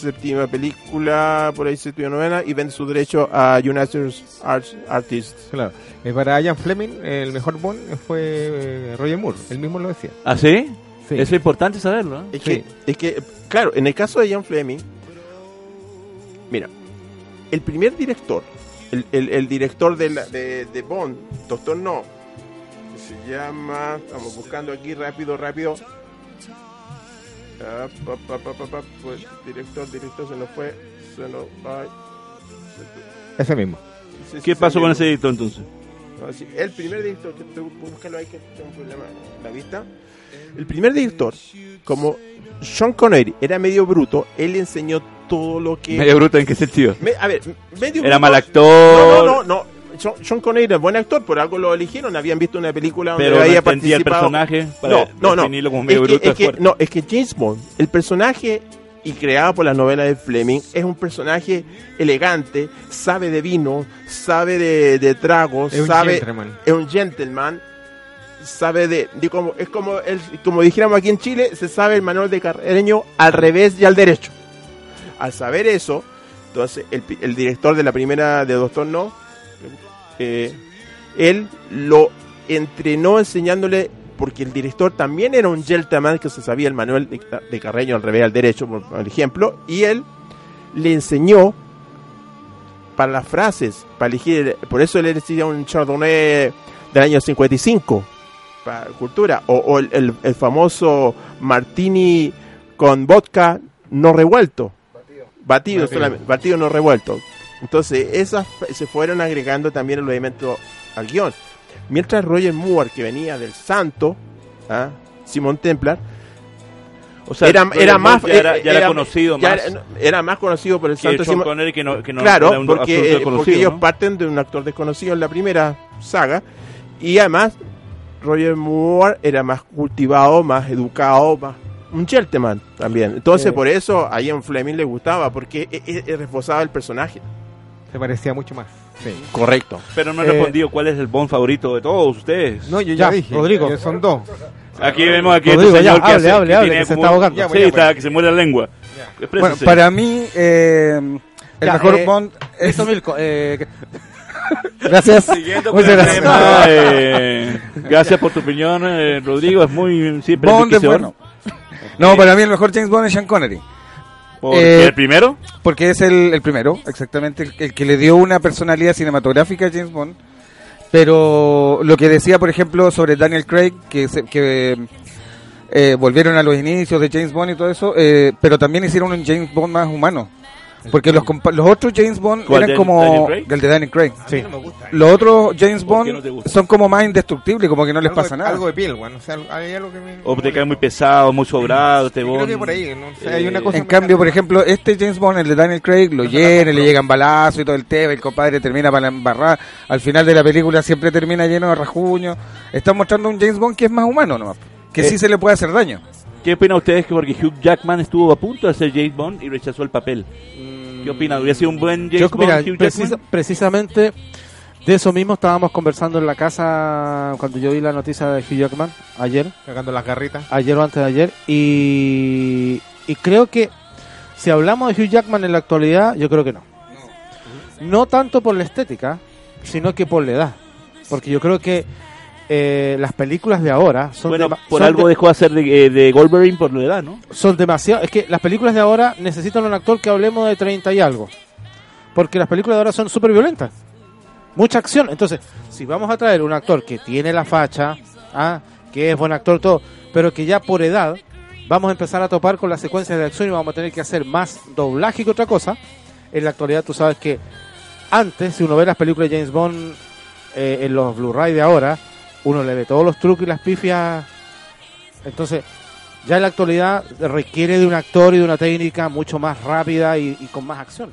séptima película, por ahí séptima novena, y vende su derecho a United Arts Artists. Claro. Eh, para Ian Fleming, el mejor Bond fue eh, Roger Moore. Él mismo lo decía. ¿Ah, sí? Sí. Eso es importante saberlo. ¿eh? Es, Sí. que, es que, claro, en el caso de Ian Fleming, mira, el primer director el, el- el director de, la- de, de Bond, Doctor No, que se llama, estamos buscando aquí rápido, rápido. Ah, pa, pa, pa, pa, pa, pues, director, director, se nos fue. Se nos ay. Ese mismo. Sí, sí, ¿Qué sí, pasó con mismo. ese edicto entonces? No, sí, el primer director, que ahí que tengo un problema en la vista. El primer director, como Sean Connery era medio bruto, él enseñó todo lo que. Medio bruto, ¿en qué sentido? Me- a ver, medio Era bruto- mal No, actor, no, no, no. Sean, Sean Connery es buen actor, por algo lo eligieron. Habían visto una película donde pero no había entendía el participado. personaje. Para No, no, no. definirlo como medio Es que, bruto es que- no, es que James Bond, el personaje y creado por la novela de Fleming, es un personaje elegante, sabe de vino, sabe de, de tragos, Es un sabe, gentleman. es un gentleman, sabe de, de como, es como el, como dijéramos aquí en Chile, se sabe el manual de carreño al revés y al derecho. Al saber eso, entonces el, el director de la primera de Doctor No, eh, él lo entrenó enseñándole, porque el director también era un gentleman que se sabía el manual de, de Carreño al revés al derecho, por, por ejemplo, y él le enseñó para las frases, para elegir, por eso él decía un Chardonnay del año 55, para cultura, o, o el, el- el famoso Martini con vodka no revuelto, batido, Batido. solamente, batido no revuelto. Entonces, esas se fueron agregando también los elementos al guion. Mientras Roger Moore, que venía del Santo, ¿ah? Simon Templar, O sea, era, era más ya era, ya era conocido ya más era, era más conocido por el Santo Simon Connery, que no, que no claro, era un porque, eh, porque desconocido, ellos ¿no? parten de un actor desconocido en la primera saga y además Roger Moore era más cultivado, más educado, más un gentleman también. Entonces Eh. por eso a Ian Fleming le gustaba porque eh, eh, reforzaba el personaje. Se parecía mucho más. Sí. Correcto. Pero no he Eh, respondido cuál es el Bond favorito de todos ustedes. No, yo ya, Ya, dije. Rodrigo. que Son dos. Aquí vemos aquí Rodrigo, este señor ya, que, hable, hace- hable, que hable, tiene que se como- está ahogando. Ya, Sí, pues, ya, está, pues. que se muere la lengua. Bueno, para mí, eh, el Ya, mejor eh, Bond es... Listo, Milko. Eh, Gracias. Muchas gracias. tema, eh, gracias por tu opinión, eh, Rodrigo. Es muy siempre Bond es bueno. No, para mí el mejor James Bond es Sean Connery. Porque Eh, el primero, Porque es el, el primero, exactamente, el, el que le dio una personalidad cinematográfica a James Bond. Pero lo que decía, por ejemplo, sobre Daniel Craig, que, se- que eh, volvieron a los inicios de James Bond y todo eso, eh, pero también hicieron un James Bond más humano. Porque los, compa- los otros James Bond ¿Cuál, eran del como Daniel Craig? el de Daniel Craig. Sí. No me gusta. Los otros James ¿Por qué Bond no te gusta? son como más indestructibles, como que no les algo, pasa de- nada. Algo de piel, bueno. O sea, hay algo que me. o te cae muy pesado, muy sobrado, este Yo Bond. Creo que por ahí, no sé, hay una Eh, cosa En cambio, por ejemplo, este James Bond, el de Daniel Craig, lo llena, le llegan balazos y todo el tema, el compadre termina para la embarrada. Al final de la película siempre termina lleno de rajuños. Están mostrando un James Bond que es más humano nomás, que Eh, sí se le puede hacer daño. ¿Qué opinan ustedes que porque Hugh Jackman estuvo a punto de ser James Bond y rechazó el papel? ¿Qué opinan? ¿Hubiera sido un buen James Yo, Bond, mira, Hugh precisa- Jackman? precisamente de eso mismo estábamos conversando en la casa cuando yo vi la noticia de Hugh Jackman ayer, Sacando las garritas. ayer o antes de ayer, y, y creo que si hablamos de Hugh Jackman en la actualidad, yo creo que no. No tanto por la estética, sino que por la edad. Porque yo creo que eh, las películas de ahora son, Bueno, por son algo de- dejó de hacer de, eh, de Wolverine por la edad, ¿no? son demasiado. Es que las películas de ahora necesitan un actor que hablemos de 30 y algo. Porque las películas de ahora son súper violentas. Mucha acción. Entonces, si vamos a traer un actor que tiene la facha, ah, que es buen actor, todo, pero que ya por edad vamos a empezar a topar con las secuencias de acción y vamos a tener que hacer más doblaje que otra cosa. En la actualidad, tú sabes que antes, si uno ve las películas de James Bond eh, en los Blu-ray de ahora, uno le ve todos los trucos y las pifias. Entonces, ya en la actualidad requiere de un actor y de una técnica mucho más rápida y, y con más acción.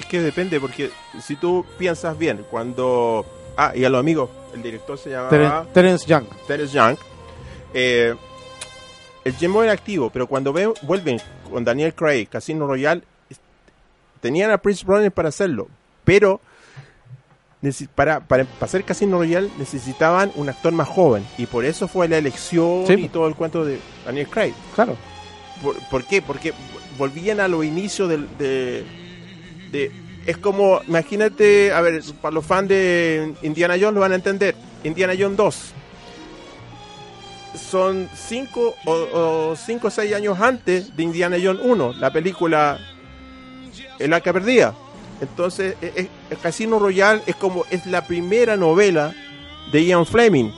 Es que depende, porque si tú piensas bien, cuando... Ah, y a los amigos, el director se llamaba... Teren- Terence Young. Terence Young, eh, el Bond era activo, pero cuando ve- vuelven con Daniel Craig, Casino Royale, tenían a Prince Browner para hacerlo, pero para, para, para hacer Casino Royale necesitaban un actor más joven, y por eso fue la elección Sí. y todo el cuento de Daniel Craig. Claro. ¿Por, por qué? Porque volvían a los inicios del, de, de- Es como, imagínate, a ver, para los fans de Indiana Jones lo van a entender. Indiana Jones 2. Son cinco o, o cinco o seis años antes de Indiana Jones 1, la película El Arca Perdida. Entonces, eh, el Casino Royale es como es la primera novela de Ian Fleming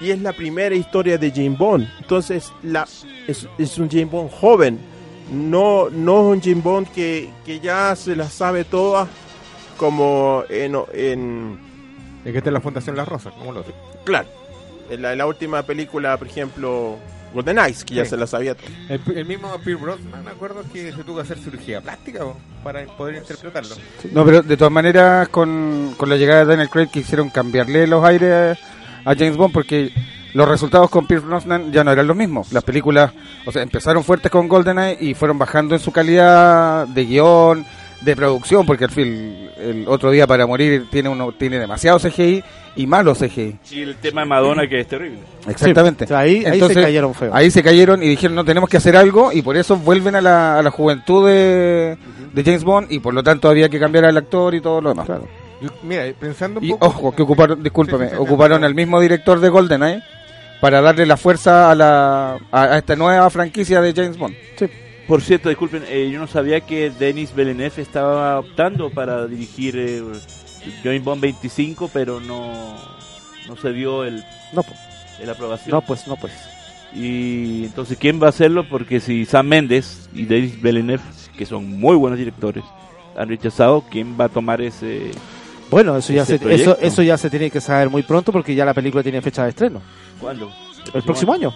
y es la primera historia de James Bond. Entonces, la, es, es un James Bond joven, no, no es un James Bond que, que ya se la sabe todas como en, en Es que esta es la Fundación Las Rosas, como lo otro. claro, en la, en la última película, por ejemplo, Golden Eyes, que ya Sí. se la sabía todo. El, el mismo Pierce Brosnan, me acuerdo que se tuvo que hacer cirugía plástica ¿o? para poder interpretarlo. No, pero de todas maneras, con, con la llegada de Daniel Craig quisieron cambiarle los aires a James Bond porque los resultados con Pierce Brosnan ya no eran los mismos. Las películas, o sea, empezaron fuertes con GoldenEye y fueron bajando en su calidad de guion, de producción, porque al fin el otro día para morir tiene uno tiene demasiado CGI y malo CGI. Y el tema de Madonna que es terrible. Exactamente. O sea, ahí, ahí se cayeron feo. Ahí se cayeron y dijeron, no, tenemos que hacer algo y por eso vuelven a la, a la juventud de, de James Bond y por lo tanto había que cambiar al actor y todo lo demás. Yo- mira, pensando un Y poco... ojo, que ocuparon, discúlpame, Sí, sí, sí, ocuparon sí. al mismo director de GoldenEye para darle la fuerza a, la, a, a esta nueva franquicia de James Bond. Por cierto, disculpen, eh, yo no sabía que Denis Villeneuve estaba optando para dirigir eh, James Bond 25, pero no, no se dio el, No, pues, el aprobación. no, pues, no, pues. Y entonces, ¿quién va a hacerlo? Porque si Sam Mendes y Denis Villeneuve, que son muy buenos directores, han rechazado, ¿quién va a tomar ese...? Bueno, eso ya, se, eso, proyecto. eso ya se tiene que saber muy pronto porque ya la película tiene fecha de estreno. ¿Cuándo? El próximo año.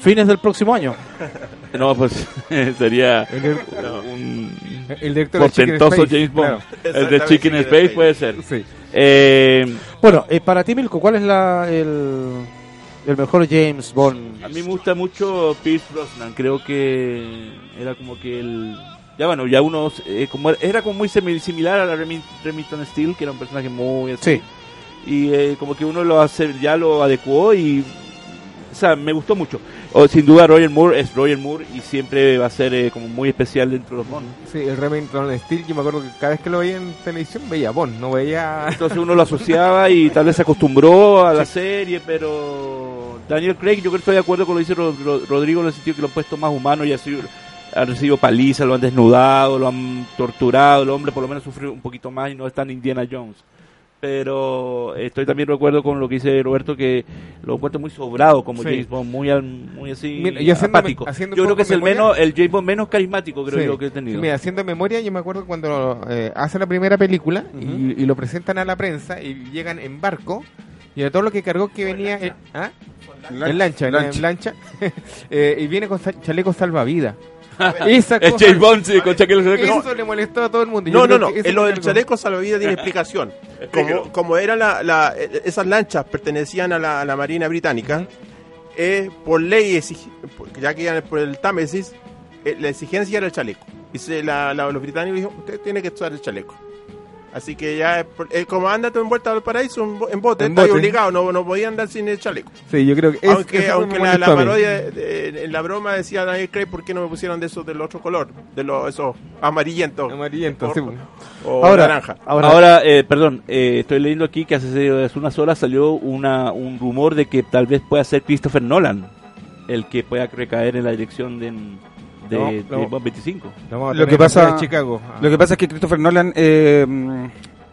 Fines del próximo año. No, pues sería El, dir- un el director de Chicken portentoso Space, James Bond. claro. El de Chicken Space puede ser. Sí. Eh, Bueno, eh, para ti, Milko, ¿cuál es la, el, el mejor James Bond? a mí me gusta mucho Pierce Brosnan. Creo que era como que el... Ya bueno, ya uno... eh, como era, era como muy semi- similar a la Remi- Remington Steele, que era un personaje muy así. Sí. Y eh, como que uno lo hace, ya lo adecuó y... O sea, me gustó mucho. O, sin duda Roger Moore es Roger Moore y siempre va a ser eh, como muy especial dentro de los Bond. Sí, el Remington Steel, yo me acuerdo que cada vez que lo veía en televisión veía Bond, no veía... Entonces uno lo asociaba y tal vez se acostumbró a la serie, pero Daniel Craig, yo creo que estoy de acuerdo con lo que dice Ro- Ro- Rodrigo en el sentido que lo han puesto más humano y ha, sido, ha recibido paliza, lo han desnudado, lo han torturado, el hombre por lo menos sufre un poquito más y no es tan Indiana Jones. Pero estoy también de acuerdo con lo que dice Roberto que lo encuentro muy sobrado como Sí. James Bond, muy, muy así Mira, y haciendo- apático. haciendo yo creo que es el menos el James Bond menos carismático creo Sí. yo que he tenido. Sí, mira, haciendo memoria, yo me acuerdo cuando eh, hace la primera película y, y lo presentan a la prensa y llegan en barco y de todo lo que cargó que venía en, ¿ah? en lancha, en lancha. en lancha, eh, y viene con sa- chaleco salvavidas. Esa Es cosa- James Bond sí, con Shaquille O'Neal. Eso le molestó a todo el mundo. Yo No, no, no. En lo del algo- chaleco salvavidas tiene explicación. Como, como era la, la- esas lanchas pertenecían a la, a la Marina Británica, eh, por ley, ya que iban por el Támesis, eh, la exigencia era el chaleco. Y se, la, la- los británicos dijeron, usted tiene que usar el chaleco. Así que ya, eh, por- eh, como anda todo en vuelta al paraíso en, bo- en bote, En bote. obligado, no, no podía andar sin el chaleco. Sí, yo creo que es- aunque eso aunque la, la parodia, de- de- en la broma decía Daniel Craig, ¿por qué no me pusieron de esos del otro color? De los esos amarillentos. Amarillento, sí. O Ahora, naranja. ahora, Ahora, eh, perdón, eh, estoy leyendo aquí que hace, hace unas horas salió una, un rumor de que tal vez pueda ser Christopher Nolan el que pueda recaer en la dirección de, de, No, de no. Bond 25. Lo, que pasa- Chicago. Ah. Lo que pasa es que Christopher Nolan eh,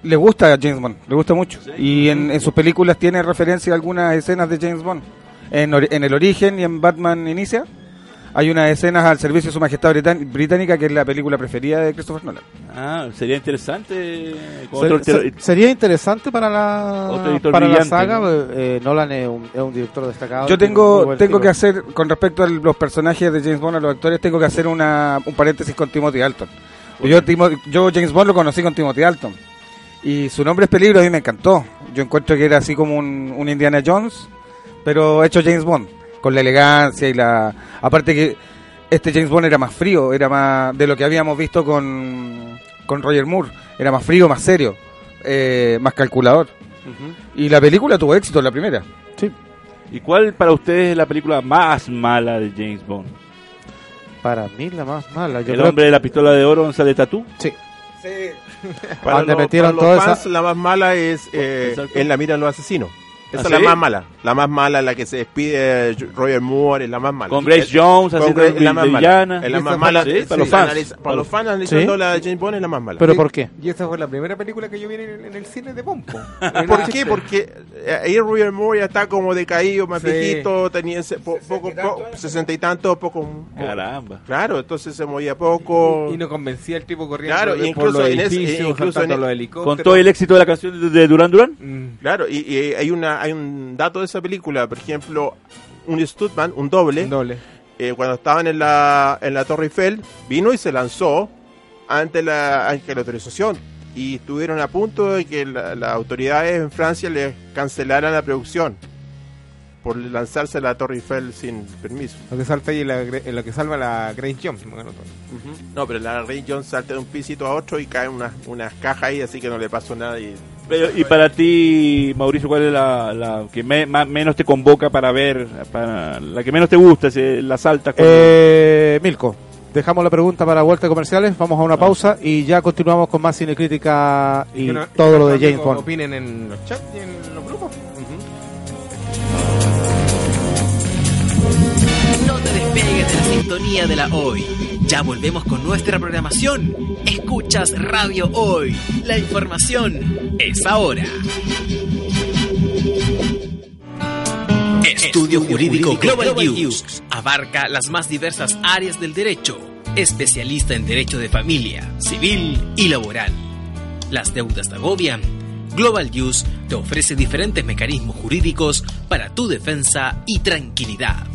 le gusta a James Bond, le gusta mucho. Y en, en sus películas tiene referencia a algunas escenas de James Bond. En, en El Origen y en Batman Inicia hay unas escenas al servicio de su majestad británica que es la película preferida de Christopher Nolan. Ah, sería interesante. ter- sería interesante para la, para la saga. ¿no? eh, Nolan es un, es un director destacado. Yo tengo tengo que hacer, con respecto a los personajes de James Bond, a los actores, tengo que hacer una, un paréntesis con Timothy Dalton. Yo, Timo- yo James Bond lo conocí con Timothy Dalton. Y su nombre es peligro, a mí me encantó. Yo encuentro que era así como un, un Indiana Jones, pero hecho James Bond, con la elegancia y la... Aparte que este James Bond era más frío, era más de lo que habíamos visto con, con Roger Moore. Era más frío, más serio, eh, más calculador. Y la película tuvo éxito, la primera. ¿Y cuál para ustedes es la película más mala de James Bond? Para mí la más mala. Yo ¿El creo hombre de la pistola de oro en sale tatú? que- sí. Para Donde los, metieron para los toda fans, esa- la más mala es eh. En la mira de los asesinos. Esa ¿Ah, es la más mala. La más mala, la que se despide Roger Moore, es la más mala. Con Grace Es- Jones, con Grace- es la más mala. Es la más esa mala. sí, para los fans. analiza- Para los fans analizando ¿Sí? la de James Bond es la más mala. ¿Pero por qué? Y esa fue la primera película que yo vi en el, en el cine de Pompo. ¿Por qué? Porque eh, ahí Roger Moore ya está como decaído, más viejito, tenía po- poco, sesenta y tantos, poco... Caramba. Claro, entonces se movía poco. Y no convencía al tipo corriendo Claro, por los incluso en ese- edificios, incluso saltando en- los Con todo el éxito de la canción de, de Duran Duran. Mm. Claro, y, y hay una hay un dato de esa película, por ejemplo, un Stuntman, un doble, Un doble. eh, cuando estaban en la, en la Torre Eiffel, vino y se lanzó ante la, ante la autorización. Y estuvieron a punto de que la- las autoridades en Francia les cancelaran la producción por lanzarse a la Torre Eiffel sin permiso. Lo que salta ahí es la, lo que salva la Grace Jones. me acuerdo. No, pero la Ray Jones salta de un pisito a otro y caen unas, unas cajas ahí, así que no le pasó nada. Y, Pero, y para ti, Mauricio, ¿cuál es la, la que me- ma- menos te convoca para ver, para, la que menos te gusta, si la saltas con... Eh, Milko, dejamos la pregunta para vuelta de comerciales, vamos a una pausa y ya continuamos con más cinecrítica y no- todo lo de James Bond. Opinen en los chats y en los grupos. No te despegues de la sintonía de la hoy. Ya volvemos con nuestra programación. Escuchas Radio Hoy. La información es ahora. Estudio Jurídico Global News abarca las más diversas áreas del derecho. Especialista en derecho de familia, civil y laboral. Las deudas te agobian. Global News te ofrece diferentes mecanismos jurídicos para tu defensa y tranquilidad.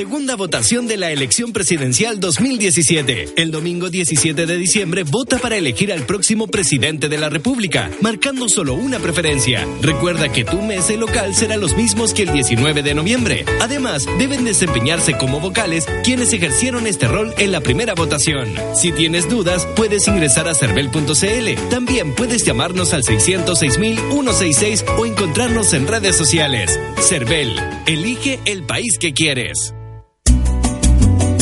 Segunda votación de la elección presidencial 2017. El domingo 17 de diciembre vota para elegir al próximo presidente de la República, marcando solo una preferencia. Recuerda que tu mesa local será los mismos que el 19 de noviembre. Además, deben desempeñarse como vocales quienes ejercieron este rol en la primera votación. Si tienes dudas, puedes ingresar a cervel.cl. También puedes llamarnos al 606.166 o encontrarnos en redes sociales. Cervel, elige el país que quieres.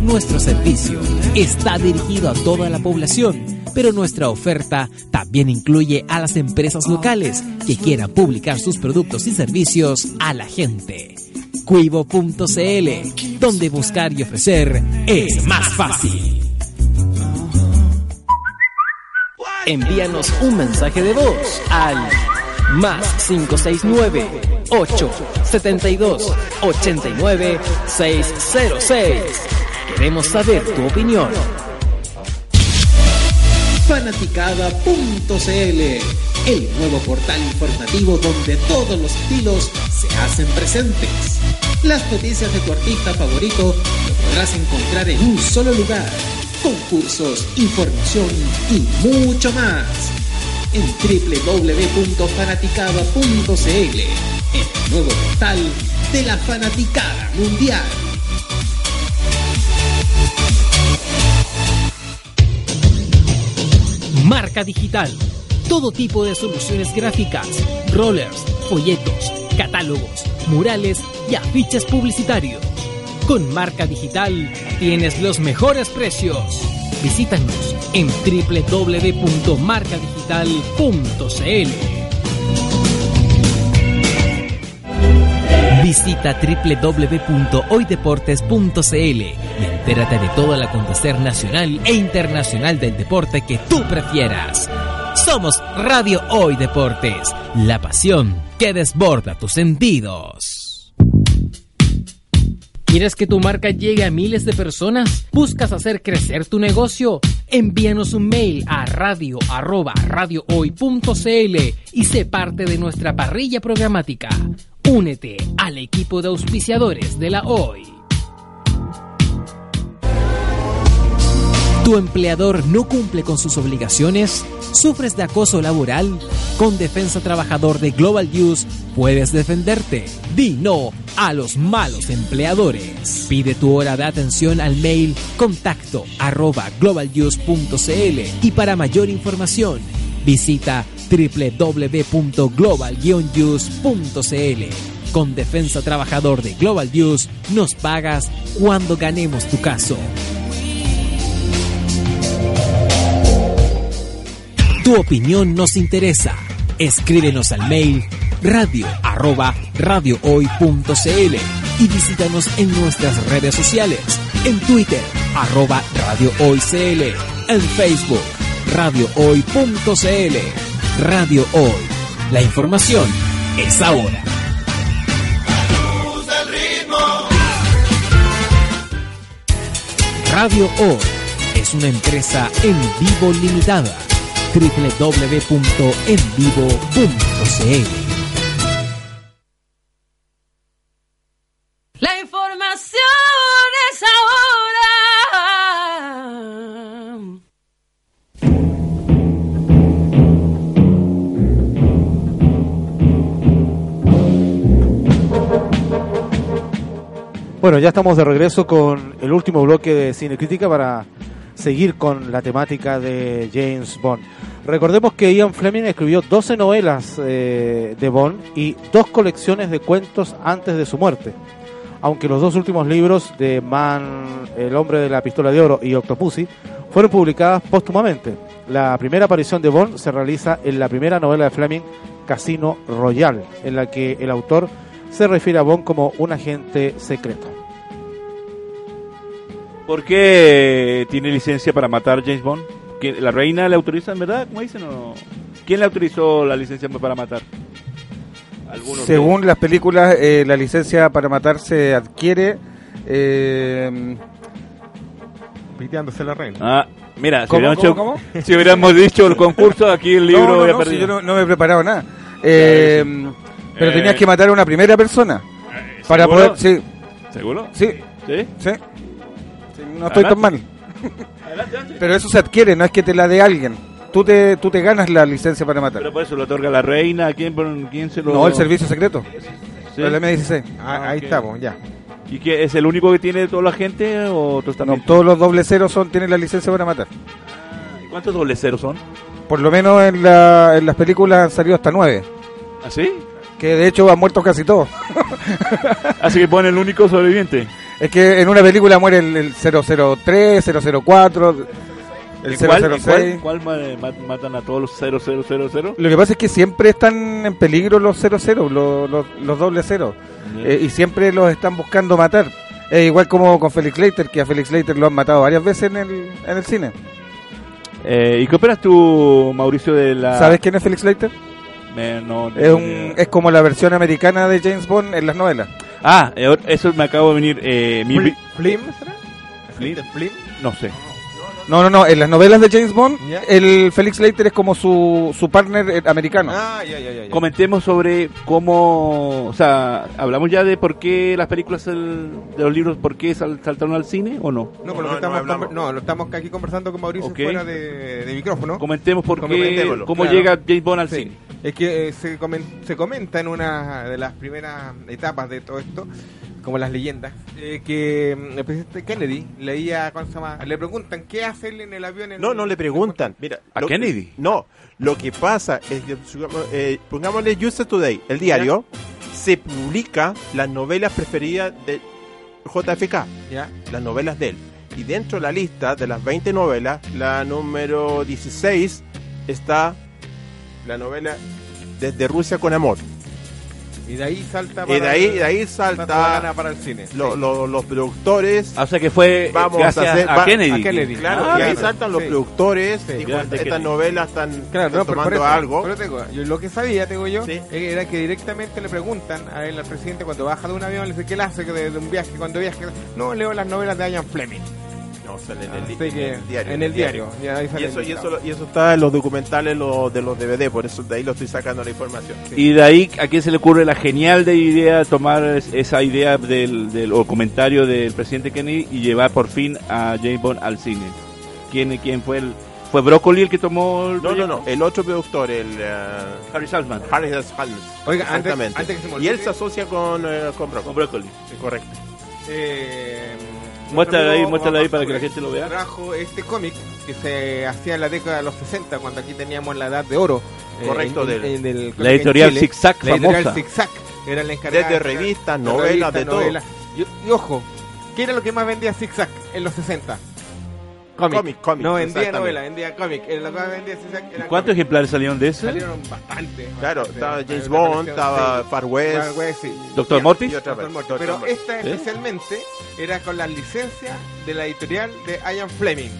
Nuestro servicio está dirigido a toda la población, pero nuestra oferta también incluye a las empresas locales que quieran publicar sus productos y servicios a la gente. Cuivo.cl, donde buscar y ofrecer es más fácil. Envíanos un mensaje de voz al más 569 872 89 606. Queremos saber tu opinión. Fanaticada.cl, el nuevo portal informativo donde todos los estilos se hacen presentes. Las noticias de tu artista favorito lo podrás encontrar en un solo lugar. Concursos, información y mucho más. En www.fanaticada.cl, el nuevo portal de la fanaticada mundial. Marca digital. Todo tipo de soluciones gráficas, rollers, folletos, catálogos, murales y afiches publicitarios. Con Marca Digital tienes los mejores precios. Visítanos en www.marcadigital.cl. Visita www.hoydeportes.cl y entérate de todo el acontecer nacional e internacional del deporte que tú prefieras. Somos Radio Hoy Deportes, la pasión que desborda tus sentidos. ¿Quieres que tu marca llegue a miles de personas? ¿Buscas hacer crecer tu negocio? Envíanos un mail a radio radiohoy.cl y sé parte de nuestra parrilla programática. Únete al equipo de auspiciadores de la hoy. ¿Tu empleador no cumple con sus obligaciones? ¿Sufres de acoso laboral? Con Defensa Trabajador de Global News puedes defenderte. Di no a los malos empleadores. Pide tu hora de atención al mail contacto arroba globalnews.cl y para mayor información visita www.global-news.cl. Con Defensa Trabajador de Global News nos pagas cuando ganemos tu caso. Tu opinión nos interesa. Escríbenos al mail radio arroba radiohoy.cl y visítanos en nuestras redes sociales. En Twitter, arroba radiohoycl. En Facebook, radiohoy.cl. Radio Hoy. La información es ahora. Radio Hoy es una empresa en vivo limitada www.envivo.cl Bueno, ya estamos de regreso con el último bloque de Cine Crítica para seguir con la temática de James Bond. Recordemos que Ian Fleming escribió 12 novelas eh, de Bond y dos colecciones de cuentos antes de su muerte. Aunque los dos últimos libros de Man, El hombre de la pistola de oro y Octopussy fueron publicadas póstumamente. La primera aparición de Bond se realiza en la primera novela de Fleming, Casino Royale, en la que el autor se refiere a Bond como un agente secreto. ¿Por qué tiene licencia para matar James Bond? ¿Que ¿La reina le autoriza en verdad? ¿Cómo dicen? o- ¿Quién le autorizó la licencia para matar? ¿Alguno de Según las películas, eh, la licencia para matar se adquiere. eh, Piteándose la reina. Ah, mira, si, ¿Cómo, hubiéramos cómo, hecho- cómo? si hubiéramos dicho el concurso, aquí el libro no, no, no, si yo no, no me he preparado nada. Eh, Pero Eh, tenías que matar a una primera persona. Para ¿seguro? poder. Sí, ¿Seguro? sí, ¿Sí? sí. Sí, no estoy tan mal. Pero eso se adquiere, no es que te la dé alguien. Tú te, tú te ganas la licencia para matar. Pero por eso lo otorga la reina. ¿Quién, quién se lo.? No, el servicio secreto. ¿Sí? El M16. Ah, ahí ok. estamos, ya. ¿Y qué, es el único que tiene toda la gente o otros No, todos los doble ceros son, tienen la licencia para matar. ¿Y ¿Cuántos doble ceros son? Por lo menos en, la, en las películas han salido hasta nueve. ¿Así? Que de hecho han muerto casi todos. Así que pone el único sobreviviente. Es que en una película muere el, el 003, 004, el ¿Y cuál, 006. y cuál, cuál ma- ma- matan a todos los 0000? Lo que pasa es que siempre están en peligro los 00, los, los, los doble cero. Eh, y siempre los están buscando matar. Eh, igual como con Felix Leiter, que a Felix Leiter lo han matado varias veces en el, en el cine. Eh, ¿Y qué opinas tú, Mauricio, de la... ¿Sabes quién es Felix Leiter? Me- no, no Es, un, es como la versión americana de James Bond en las novelas. Ah, eso me acabo de venir. Eh, mi, Flim, Flim, ¿será? Flim. Flim. No sé. No, no, no, en las novelas de James Bond, Ya. el Felix Leiter es como su, su partner eh, americano. Ah, ya, ya, ya. ya. Comentemos sobre cómo, o sea, hablamos ya de por qué las películas del- de los libros, por qué sal- saltaron al cine o no. No, No, lo no estamos, no, lo estamos aquí conversando con Mauricio fuera de, de micrófono. Comentemos por qué, cómo claro. llega James Bond al Sí. cine. Es que eh, se, comen- se comenta en una de las primeras etapas de todo esto, como las leyendas, eh, que mm, el presidente Kennedy leía, ¿cómo se llama? Le preguntan qué hace él en el avión. en- No, no le preguntan. Mira, ¿A lo- Kennedy? No, lo que pasa es que, eh, pongámosle USA Today, el diario, se publica las novelas preferidas de JFK, Ya. las novelas de él. Y dentro de la lista de las 20 novelas, la número 16 está la novela Desde Rusia con Amor. Y de ahí salta Y de ahí, de ahí salta salta para el cine. lo- lo- los productores. Ah, O sea que fue Vamos gracias a hacer- a va- Kennedy. a Kennedy. Claro, Ah, y ahí claro, saltan los sí. productores. Sí, gracias, estas novelas están, Claro, están no, pero tomando eso, algo. eso digo, yo lo que sabía, tengo yo, Sí. era que directamente le preguntan a él, al presidente, cuando baja de un avión, le dice, ¿qué le hace de, de un viaje? Cuando viaja, no, leo las novelas de Ian Fleming. No, sale en el, Así en que, el diario. en el diario, ya ahí Y eso, y, listado. eso, y eso está en los documentales lo- de los DVD, por eso de ahí lo estoy sacando la información. Y de ahí, ¿a quién se le ocurre la genial de idea tomar es- esa idea del, del o comentario del presidente Kennedy y llevar por fin a James Bond al cine? ¿Quién, quién fue el fue Broccoli el que tomó el No, no, proyecto? no, el otro productor, el eh, Harry Saltzman. Harry Saltzman. Oiga, antes- Exactamente. antes que se me y él se asocia con, eh, con Broccoli. Con Broccoli. Sí, correcto. Eh, Muéstralo nuestro ahí, amigo muéstralo ahí para que la gente lo vea. Trajo este cómic que se hacía en la década de los 60, cuando aquí teníamos la edad de oro. eh, Correcto, en- del- en- en el cómic La editorial Chile. Zig-Zag, La editorial famosa. Zig-Zag era la encargada. Desde revistas, novelas, revistas, de todo. novelas. Y, y ojo, ¿qué era lo que más vendía Zig-Zag en los 60? Cómic. Cómic, cómic, No vendía novela, vendía cómic. Lo que más vendía Zig-Zag era ¿Cuántos cómic. ejemplares salieron de ese? Salieron bastante. Claro, bastante. estaba James Bond, estaba sí. Far West. Far West, sí. ¿Doctor Mortis? Pero esta ¿Eh? especialmente era con las licencias de la editorial de Ian Fleming.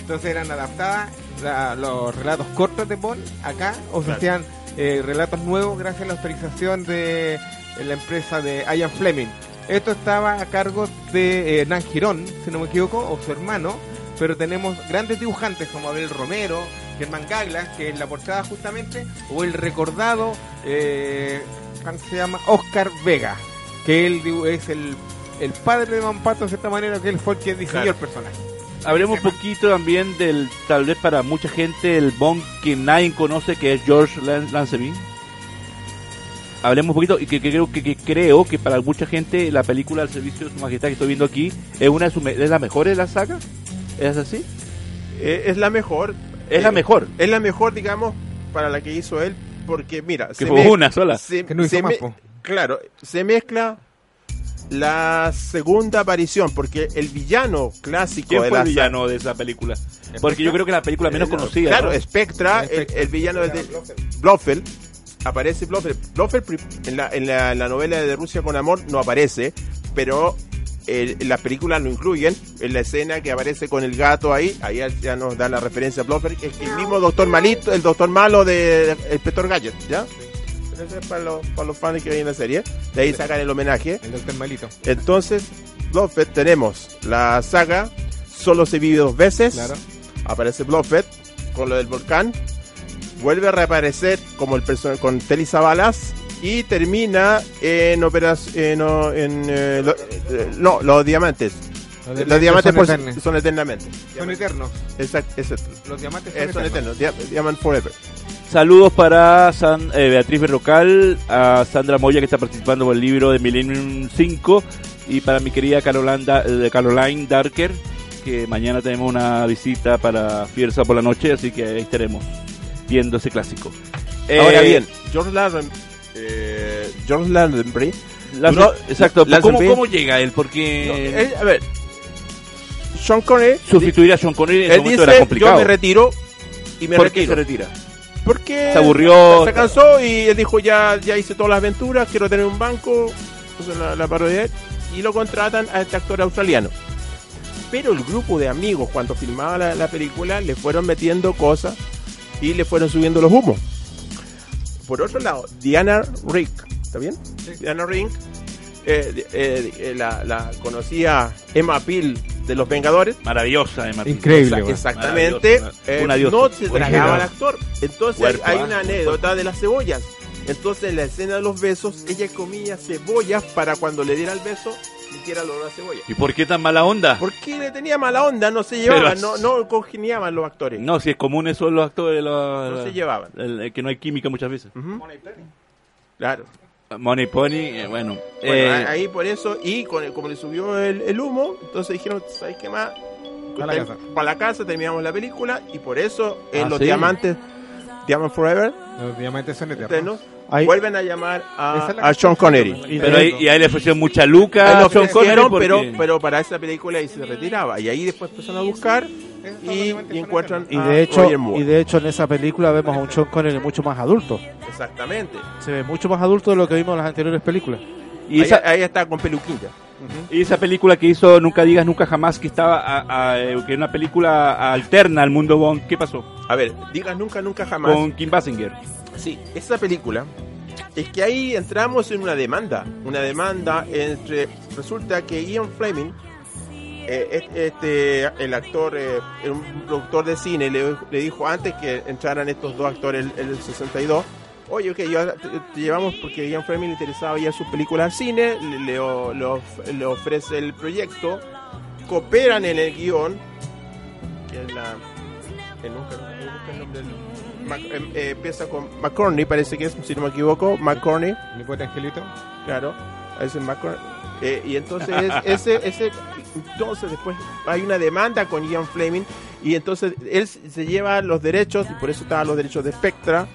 Entonces eran adaptadas la- los relatos cortos de Bond acá, o se Claro. hacían eh, relatos nuevos gracias a la autorización de la empresa de Ian Fleming. Esto estaba a cargo de eh, Nan Girón, si no me equivoco, o su hermano, pero tenemos grandes dibujantes como Abel Romero, Germán Gaglas, que en la portada justamente, o el recordado, eh, ¿cómo se llama? Oscar Vega, que él es el, el padre de Mampato de cierta manera, que él fue el que diseñó Claro. el personaje. Hablemos un poquito también del, tal vez para mucha gente, el Bond que nadie conoce, que es George Lan- Lazenby. Hablemos un poquito, y que, que creo, que, que creo que para mucha gente la película al servicio de su majestad que estoy viendo aquí es una de sus me- es la mejor de la saga. ¿Es así? Eh, es la mejor. Es la Eh, mejor. Es la mejor, digamos, para la que hizo él, porque mira, Que fue una sola. se- Que no hizo se más, claro, se mezcla la segunda aparición, porque el villano clásico ¿Quién de fue la el villano de esa película? Porque yo creo que la película menos conocida. Claro, ¿no? Spectra, el, el villano de Blofeld. Aparece Blofeld. Blofeld en la, en, la, en la novela de Rusia con Amor no aparece, pero eh, las películas lo incluyen. En la escena que aparece con el gato ahí, ahí ya nos da la referencia a Blofeld. Es el mismo doctor malito, el doctor malo de Inspector Gadget, ¿ya? Eso es para los, para los fans que ven la serie. De ahí sacan el homenaje. El doctor Malito. Entonces, Blofeld tenemos la saga Solo se vive dos veces. Claro. Aparece Blofeld con lo del volcán. Vuelve a reaparecer como el personaje con Telly Savalas. Y termina en operación. En, en, eh, lo- eh, no, los diamantes. Los diamantes son por- eternos. son eternamente. Son eternos. Exacto, exacto. Los diamantes Eh, son, son eternos. eternos. Forever. Saludos para San- eh, Beatriz Berrocal, a Sandra Moya que está participando por el libro de Millennium 5 y para mi querida Carolanda, eh, Caroline Darker que mañana tenemos una visita para Fierza por la noche, así que ahí estaremos viendo ese clásico. Ahora Eh, bien, George Lazenby. Eh, George Lazenby. la- duró- exacto, ¿cómo, ¿cómo llega él? No, Porque él- a ver, Sean Connery sustituir a Sean Connery en ese momento dice, era yo complicado. me retiro y me ¿Por qué retiro. se retira? Porque Se aburrió. se cansó y él dijo ya, ya hice todas las aventuras, quiero tener un banco, puso la, la parodia y lo contratan a este actor australiano. Pero el grupo de amigos cuando filmaba la, la película le fueron metiendo cosas y le fueron subiendo los humos. Por otro lado, Diana Rick, ¿está bien? Diana Rick, eh, eh, eh, la, la conocía Emma Peel de Los Vengadores, Maravillosa, Emma. Increíble, Exa- güey. exactamente. Maravillosa, eh, una diosa. no se Una diosa. el actor. Entonces Cuerpo, hay ah, una anécdota de las cebollas. Entonces en la escena de los besos, ella comía cebollas para cuando le diera el beso, sintiera el olor a cebolla. ¿Y por qué tan mala onda? Porque le tenía mala onda, no se llevaban, Pero- no, no congeniaban los actores. No, si es común eso en los actores, los- No se llevaban. el- el que no hay química muchas veces. Ujú. Claro. Money Pony, eh, bueno. Bueno, eh, ahí por eso, y con el- como le subió el, el humo, entonces dijeron, ¿sabes qué más? Para la casa. Para la casa terminamos la película y por eso en Ah, los ¿sí? diamantes, Diamond Forever, Los diamantes son eternos. eternos, Ahí- vuelven a llamar a, es a Sean Connery. Y pero ahí, y ahí le ofrecieron mucha luca lo a Sean Connery porque- pero, pero para esa película ahí se retiraba. Y ahí después empezaron a buscar y, y encuentran Y a de hecho, Roger Moore. y de hecho en esa película vemos a un Sean Connery mucho más adulto. Exactamente. Se ve mucho más adulto de lo que vimos en las anteriores películas. y, ahí, esa, ahí está con y esa película que hizo Nunca Digas Nunca Jamás, que estaba a- a- eh, que era una película alterna al mundo Bond, ¿qué pasó? A ver, digas nunca, nunca jamás. Con Kim Basinger. Sí, esa película es que ahí entramos en una demanda. Una demanda entre. Resulta que Ian Fleming eh, este, el actor, eh, un productor de cine, le, le dijo antes que entraran estos dos actores en el 62. Oye, ok, yo, te, llevamos porque Ian Fleming le interesaba ir a sus películas al cine, le, le le of- le ofrece el proyecto, cooperan en el guion, que es la... que nunca, nunca busca el nombre del- Mac- em- eh, empieza con McCorney, parece que es, si no me equivoco, McCorney. ¿Mi poeta Angelito? Claro, es McCorney. Eh, y entonces es- ese, ese, entonces después hay una demanda con Ian Fleming y entonces él se lleva los derechos y por eso estaban los derechos de Spectra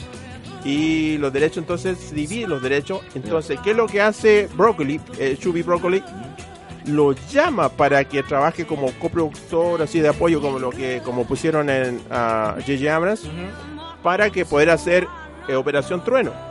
y los derechos entonces se dividen los derechos. Entonces, ¿qué es lo que hace Broccoli, eh, Chubby Broccoli? Lo llama para que trabaje como coproductor así de apoyo como lo que como pusieron en J.J. Abrams para que poder hacer eh, Operación Trueno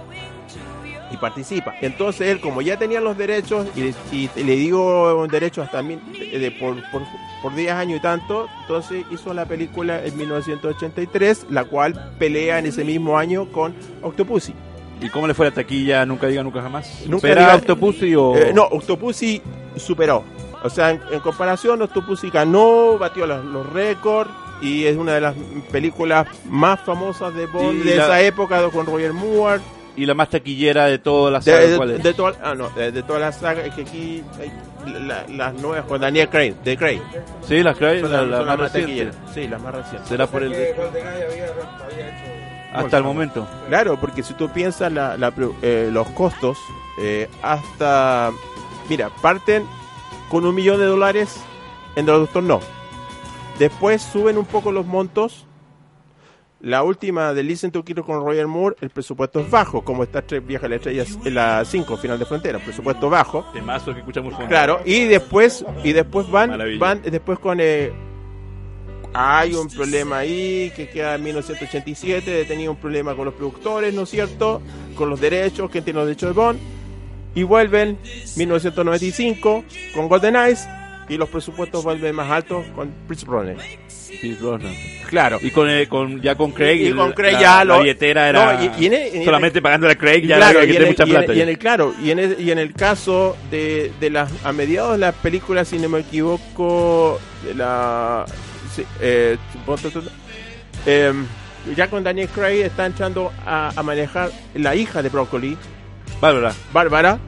y participa. Entonces él, como ya tenía los derechos, y, y le digo derechos hasta mil- de, de- por, por, por 10 años y tanto, entonces hizo la película en 1983, la cual pelea en ese mismo año con Octopussy. ¿Y cómo le fue la taquilla? Nunca diga nunca jamás. Nunca ¿Supera diga- Octopussy o...? Eh, no, Octopussy superó. O sea, en, en comparación, Octopussy ganó, batió los, los récords y es una de las películas más famosas de Bond Y de la- esa época con Roger Moore. Y la más taquillera de toda la De, saga, de, ¿cuál es? de toda, ah, no, de, de toda la saga, es que aquí hay la- las nuevas con Daniel Craig, de Craig. Sí, las la, las- la más las más. Sí, las más recientes. Será por el... Hasta el momento. Claro, porque si tú piensas la, la pro- eh, los costos, eh, hasta. Mira, parten con un millón de dólares en Doctor No. Después suben un poco los montos. La última de Listen to Kiro con Roger Moore, el presupuesto es bajo, como esta tres vieja la estrella, la 5, final de frontera, presupuesto bajo. Temazo que escuchamos fondo. Claro, y después y después van Maravilla. van después con eh, hay un problema ahí que queda en 1987, tenía un problema con los productores, ¿no es cierto? Con los derechos, que tiene los derechos de Bond y vuelven 1995 con Golden Eyes y los presupuestos vuelven más altos con Prince Brunner. Pierce Brosnan. Claro. Y con, eh, con ya con Craig, Y con Craig la, ya la lo- billetera era No, y- y en el- en el- solamente pagando a Craig ya claro, era y que en, tiene mucha plata. y en el- claro, y en el, y en el caso de, de las a mediados de las películas, si no me equivoco, de la sí, eh, eh, ya con Daniel Craig está entrando a, a manejar la hija de Broccoli, Bárbara. Bárbara,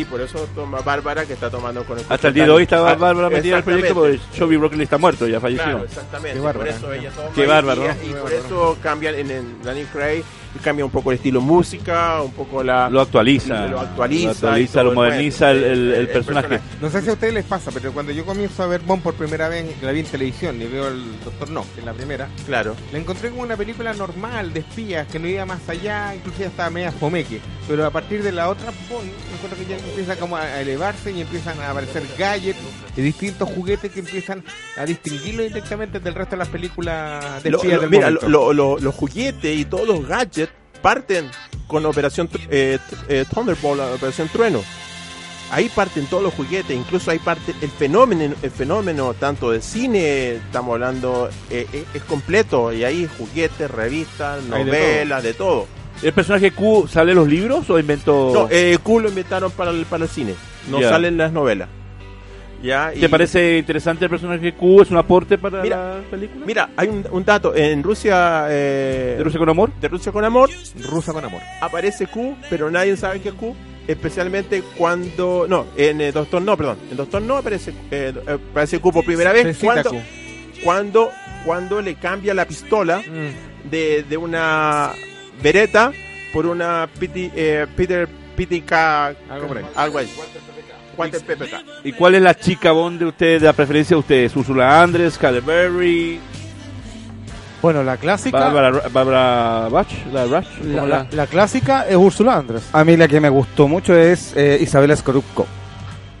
y por eso toma Bárbara que está tomando con el Hasta el día de hoy estaba Ah, Bárbara metida en el proyecto porque. Joey Broccoli está muerto, ya falleció. Claro, exactamente. Qué Por bárbara. eso ella toma Qué y- bárbaro, y, ¿no? y por eso cambian en, en Daniel Craig cambia un poco el estilo música, un poco la Lo actualiza. lo actualiza, Lo, actualiza, lo moderniza el, el- el personaje. No sé si a ustedes les pasa, pero cuando yo comienzo a ver Bond por primera vez, la vi en televisión y veo el Doctor No, que es la primera, Claro. la encontré como una película normal de espías, que no iba más allá, incluso ya estaba media fomeque. Pero a partir de la otra Bond, me encuentro que ya empieza como a elevarse y empiezan a aparecer gadgets distintos juguetes que empiezan a distinguirlo directamente del resto de las películas de Lo- lo- del mira, lo- lo- los juguetes y todos los gadgets parten con Operación eh, eh, Thunderbolt, la Operación Trueno. Ahí parten todos los juguetes, incluso ahí parte el fenómeno, el fenómeno tanto de cine, estamos hablando, eh, eh, es completo, y ahí juguetes, revistas, de novelas, de todo. ¿El personaje Q sale en los libros o inventó...? No, eh, Q lo inventaron para el, para el cine, no salen las novelas. ¿Ya? ¿Te parece interesante el personaje Q? ¿Es un aporte para la película? Mira, hay un, un dato. En Rusia. eh, ¿De Rusia con amor? De Rusia con amor. Rusia con amor. Aparece Q, pero nadie sabe que es Q. Especialmente cuando. No, en eh, Doctor No, perdón. En Doctor No aparece, eh, aparece Q por primera vez. Cuando, Q. cuando, cuando le cambia la pistola Mm. de, de una Beretta por una PT, eh, Peter PTK. Algo. Algo ahí. ¿Y cuál es la chica Bond de ustedes, de la preferencia de ustedes? ¿Úrsula Andrés, Halle Berry, Bueno, la clásica, Bárbara, Bárbara Bach? ¿La Rush? la, ¿Cómo la- la clásica es Úrsula Andrés. A mí la que me gustó mucho es eh, Isabela Scorupco,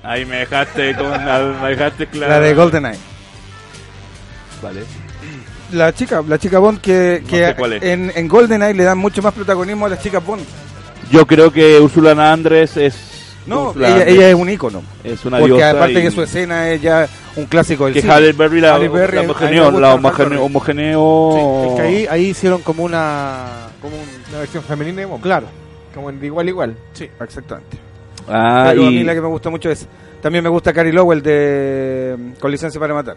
Ahí me dejaste con la, me dejaste claro. la de GoldenEye. Vale. La chica, la chica Bond que, No que sé cuál es. en, en GoldenEye le dan mucho más protagonismo a las chicas Bond. Yo creo que Úrsula Andrés es... No, ella, ella es un ícono. Es una Porque diosa aparte y- que su escena es ya un clásico del Que cine. Halle Berry la, Halle Berry, la la homogeneo, homogeneo- Es que ahí, ahí hicieron como una... Como un, Una versión femenina claro. Como en de igual igual. Sí. Exactamente. Ah, Pero a mí la que me gusta mucho es. También me gusta Cary Lowell de Con licencia para matar.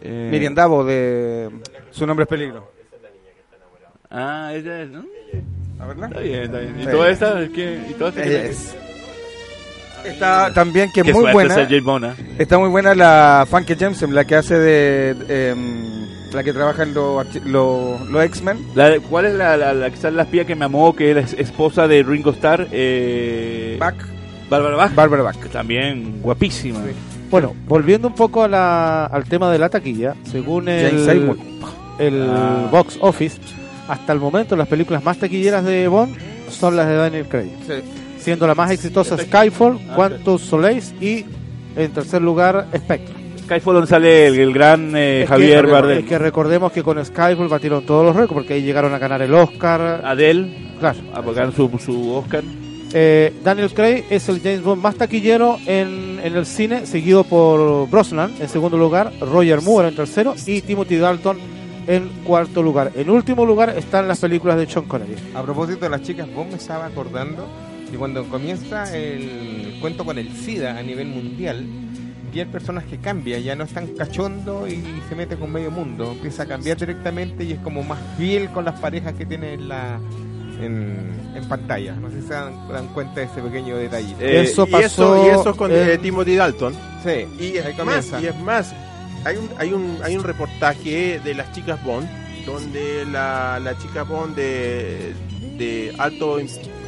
Eh, Miriam Davo de Su nombre es peligro. Ah, ella es, ¿no? ¿La verdad? Está bien, está bien. ¿Y Sí. toda esta? ¿Qué? ¿Y toda esta Está también que es muy buena. ¿eh? Está muy buena la Funky Jameson, la que hace de. em, la que trabaja en los los los X-Men. ¿Cuál es la, la, la que sale la espía que me amó, que es esposa de Ringo Starr? Eh, Bach. Bárbara Bach. Bárbara Bach. También guapísima. Bueno, volviendo un poco a la- al tema de la taquilla, según el, Seymour. el Ah. box office, hasta el momento las películas más taquilleras de Bond son las de Daniel Craig, siendo la más exitosa Skyfall, Ah, Quantum Solace y en tercer lugar Spectre. Skyfall donde sale el, el gran eh, Es que- Javier Bardem. Es que recordemos que con Skyfall batieron todos los récords porque ahí llegaron a ganar el Oscar. Adele, Claro. a pagar su, su Oscar. Eh, Daniel Craig es el James Bond más taquillero en, en el cine, seguido por Brosnan en segundo lugar, Roger Moore en tercero y Timothy Dalton en cuarto lugar. En último lugar están las películas de Sean Connery. A propósito de las chicas, vos me estaba acordando que cuando comienza el cuento con el SIDA a nivel mundial, ya el personaje cambia, ya no es tan cachondo y se mete con medio mundo, empieza a cambiar directamente y es como más fiel con las parejas que tiene en la en, en pantalla. No sé si se dan, dan cuenta de ese pequeño detalle. Eh, Eso y pasó eso, y eso es con eh, Timothy Dalton. Sí, Y ahí es, más, comienza. y es más, hay un, hay un, hay un reportaje de las chicas Bond, donde la, la chica Bond de, de alto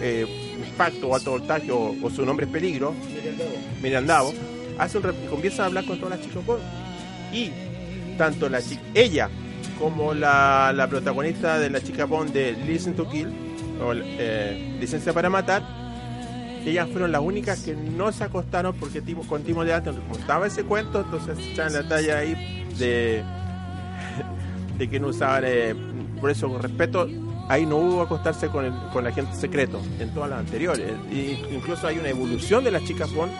eh, impacto o alto voltaje, o, su nombre es peligro, Miriam Davo, hace comienza a hablar con todas las chicas. Y tanto la chica, ella como la, protagonista de la chica Bond de Listen to Kill, o eh, Licencia para Matar, ellas fueron las únicas que no se acostaron porque Timo, con Timo de Alton contaba ese cuento, entonces echaban la talla ahí de, de que no usaban, eh, por eso con respeto, ahí no hubo acostarse con el, con agente secreto en todas las anteriores. Y incluso hay una evolución de las chicas Bond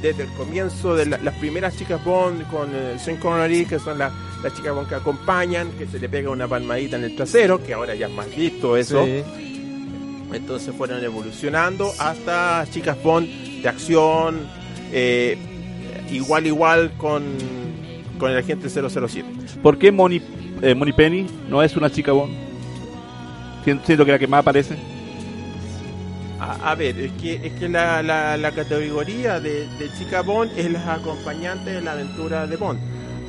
desde el comienzo de la- las primeras chicas Bond con eh, Sean Connery, que son las las chicas Bond que acompañan, que se le pega una palmadita en el trasero, que ahora ya es más visto eso. Sí. Entonces fueron evolucionando hasta chicas Bond de acción, eh, igual igual con, con el agente 007. ¿Por qué Moni, eh, Moni Penny no es una chica Bond? Siento, que la que más aparece. A, a ver, es que, es que la, la, la categoría de, de chica Bond es las acompañantes de la aventura de Bond.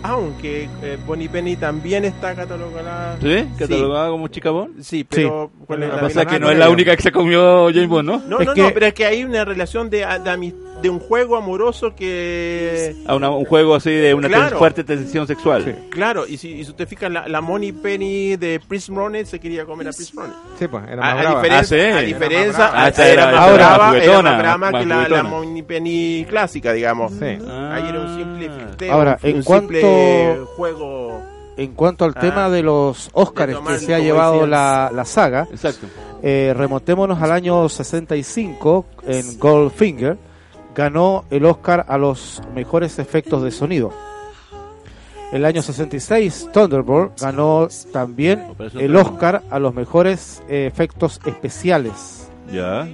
Aunque eh, Bonnie Penny también está catalogada. ¿Sí? ¿Catalogada como chica Bond? Sí, pero ¿cuál Lo es que la pasa que no es la única que se comió James Bond, ¿no? No, Es no, que- no, pero es que hay una relación de, de, ami- de un juego amoroso que. A una- un juego así de una Claro. ten- fuerte tensión sexual. Claro, y si, y si te fijas, la, la Money Penny de Prince Ronet se quería comer a Prince Ronet. Sí, pues, era A, más a brava. diferencia, Ah, sí. a Era diferencia, más brava. Ah, era- más era brava, más era juguetona, más brava más que la, la. Money Penny clásica, digamos. Sí. Ahí era un simple fisteo, Ahora, un en simple cuanto- juego. En cuanto al Ah. tema de los tomar, que se ha llevado la, la saga, Exacto. eh, remontémonos al año 65 en Goldfinger, ganó el Oscar a los mejores efectos de sonido. El año 66 Thunderbolt ganó también el. Oscar a los mejores eh, efectos especiales. Ya.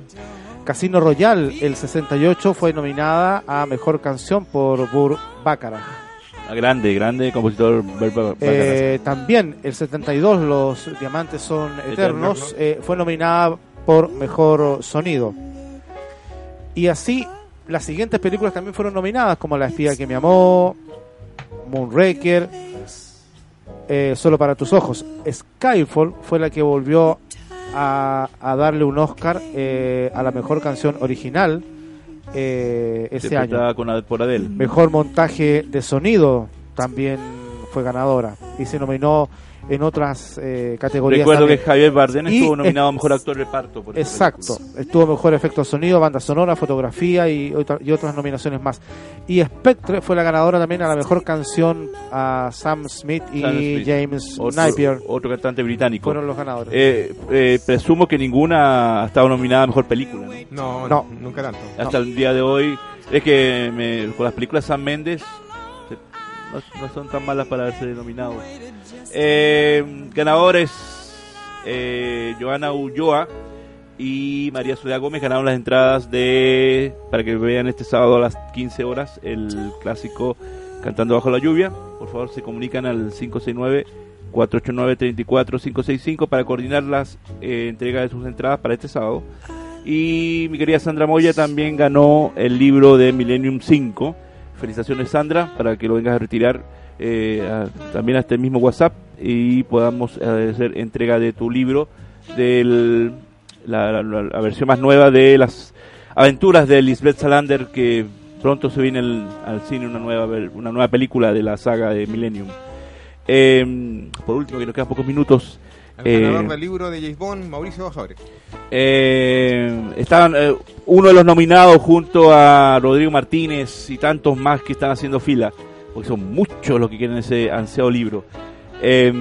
Casino Royale el 68 fue nominada a mejor canción por Bur Baccarat. Ah, Grande, grande compositor. Eh, también el 72 Los Diamantes son Eternos Eternos, eh, fue nominada por mejor sonido. Y así las siguientes películas también fueron nominadas como La espía que me amó, Moonraker, eh, Solo para tus ojos. Skyfall fue la que volvió a, a darle un Oscar eh, a la mejor canción original eh, ese año. Con, Ad- por Adele. Mejor montaje de sonido también fue ganadora y se nominó en otras eh, categorías. Recuerdo también. que Javier Bardem Y estuvo es- nominado a Mejor Actor de Reparto. Por Exacto, estuvo mejor efecto de sonido, banda sonora, fotografía y, otra- y otras nominaciones más. Y Spectre fue la ganadora también a la mejor canción a Sam Smith y Sam Smith. James Otro, Napier. otro cantante británico. Fueron los ganadores. Eh, eh, presumo que ninguna ha estado nominada a Mejor Película. ¿no? No, No. no, nunca tanto. Hasta el día de hoy. Es que me- con las películas Sam Mendes no, son tan malas para haberse nominado. Eh, ganadores: eh, Joana Ulloa y María Soledad Gómez ganaron las entradas de para que vean este sábado a las 15 horas el clásico Cantando bajo la lluvia. Por favor, se comunican al 569 489 34565 para coordinar las eh, entregas de sus entradas para este sábado. Y mi querida Sandra Moya también ganó el libro de Millennium 5. Felicitaciones Sandra, para que lo vengas a retirar eh, también a este mismo WhatsApp y podamos eh, hacer entrega de tu libro de la, la- la- versión más nueva de las aventuras de Lisbeth Salander que pronto se viene el- al cine una nueva una nueva película de la saga de Millennium. Eh, por último, que nos quedan pocos minutos. El eh, ganador del libro de James Bond, Mauricio Bajadores. eh, estaban eh, uno de los nominados junto a Rodrigo Martínez y tantos más que están haciendo fila, porque son muchos los que quieren ese ansiado libro. Eh,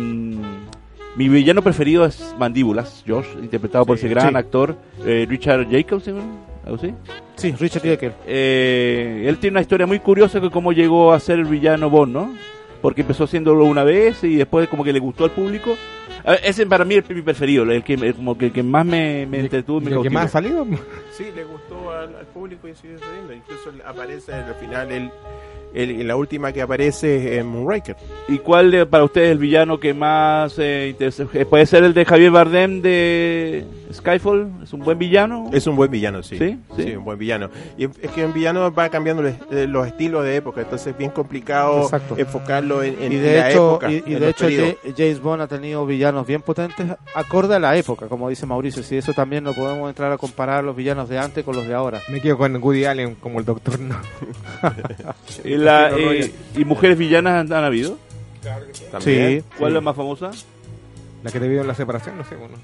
mi villano preferido es Mandíbulas, Josh, interpretado por ese gran sí. actor eh, Richard Jacobs, ¿sí? ¿Algo así? Sí, Richard. Eh, él tiene una historia muy curiosa de cómo llegó a ser el villano Bond, ¿no? Porque empezó haciéndolo una vez y después como que le gustó al público. Ver, ese para mí es mi preferido, el que el- como que el que más me, me entretuvo, me ¿Y el que más ha salido? Sí, le gustó al, al público y sigue saliendo. Incluso aparece al final el, el- la última que aparece en Moonraker. ¿Y cuál de- para ustedes es el villano que más eh, interesa? Eh, ¿Puede ser el de Javier Bardem de Skyfall? ¿Es un buen villano? Es un buen villano, sí. ¿Sí? Sí, un buen villano. Y es que un villano va cambiando los, eh, los estilos de época, entonces es bien complicado Exacto. enfocarlo en, en y de la hecho, época. y, y en de hecho periodos. James Bond ha tenido villanos bien potentes acorde a la época, como dice Mauricio. Si eso también lo podemos entrar a comparar los villanos de antes con los de ahora. Me quedo con Woody Allen como el doctor No. ¿Y, la- eh, ¿Y mujeres villanas han, han habido? También. ¿Cuál es la más famosa? La que te vio en la separación, no sé. Bueno.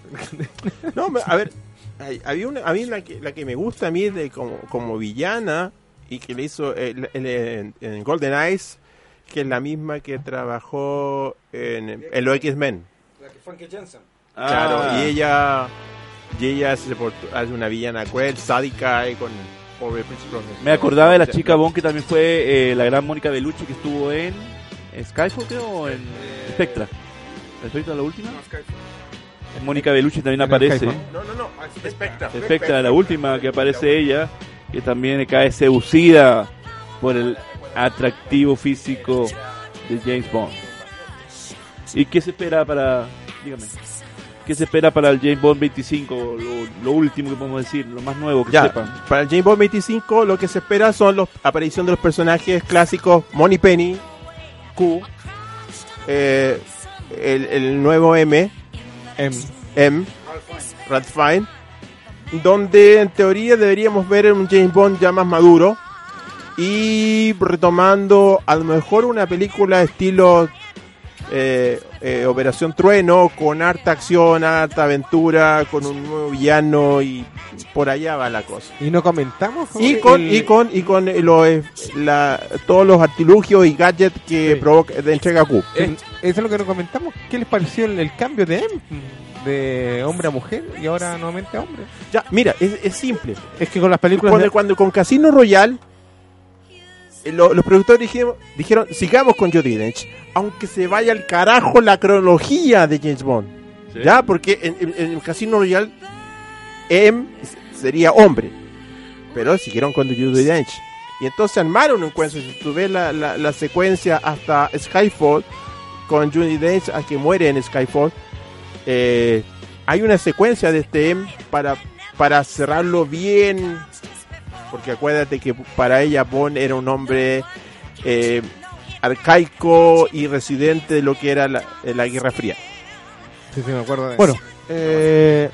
No, me- a ver, hay- había una, a mí la que, la que me gusta a mí de como, como villana y que le hizo el, el- en, en Golden Eyes, que es la misma que trabajó en, en los X-Men. Funky Jensen. Claro, Ah. y ella, y ella se portó- hace una villana cruel, sádica y con pobre Prince Promise. Me acordaba de la chica Bond que también fue eh, la gran Mónica Bellucci que estuvo en Skyfall, creo, o en Spectra. ¿Spectra la última? Mónica Bellucci también aparece. Skyfall. No, no, no, Spectra. Spectra, la última que aparece ella, que también cae seducida por el atractivo físico de James Bond. ¿Y qué se espera para, dígame, qué se espera para el James Bond 25? Lo, lo último que podemos decir, lo más nuevo que Ya, sepan. para el James Bond 25 lo que se espera son la aparición de los personajes clásicos Money Penny, Q, eh, el, el nuevo M, M. M, Ralph Fiennes, donde en teoría deberíamos ver un James Bond ya más maduro y retomando a lo mejor una película estilo eh, eh, Operación Trueno con harta acción, harta aventura, con un nuevo villano y por allá va la cosa. Y no comentamos. Y con, el- y con, y con lo, eh, la, todos los artilugios y gadgets que Sí. provoca de entrega Q. eso es lo que no comentamos. ¿Qué les pareció el, el cambio de M? De hombre a mujer y ahora nuevamente a hombre. Ya, mira, es, es simple. Es que con las películas Cuando, de- cuando con Casino Royale, eh, lo- los productores dijeron, dijeron, sigamos con Judi Dench, aunque se vaya al carajo la cronología de James Bond. Sí. Ya, porque en, en- en Casino Royale, M sería hombre. Pero siguieron con Judi Dench. Y entonces armaron un encuentro. Si tú ves la, la, la secuencia hasta Skyfall, con Judi Dench, a que muere en Skyfall, eh, hay una secuencia de este M para, para cerrarlo bien. Porque acuérdate que para ella Bond era un hombre eh, arcaico y residente de lo que era la, la Guerra Fría. Sí, sí, me acuerdo de Bueno, eh,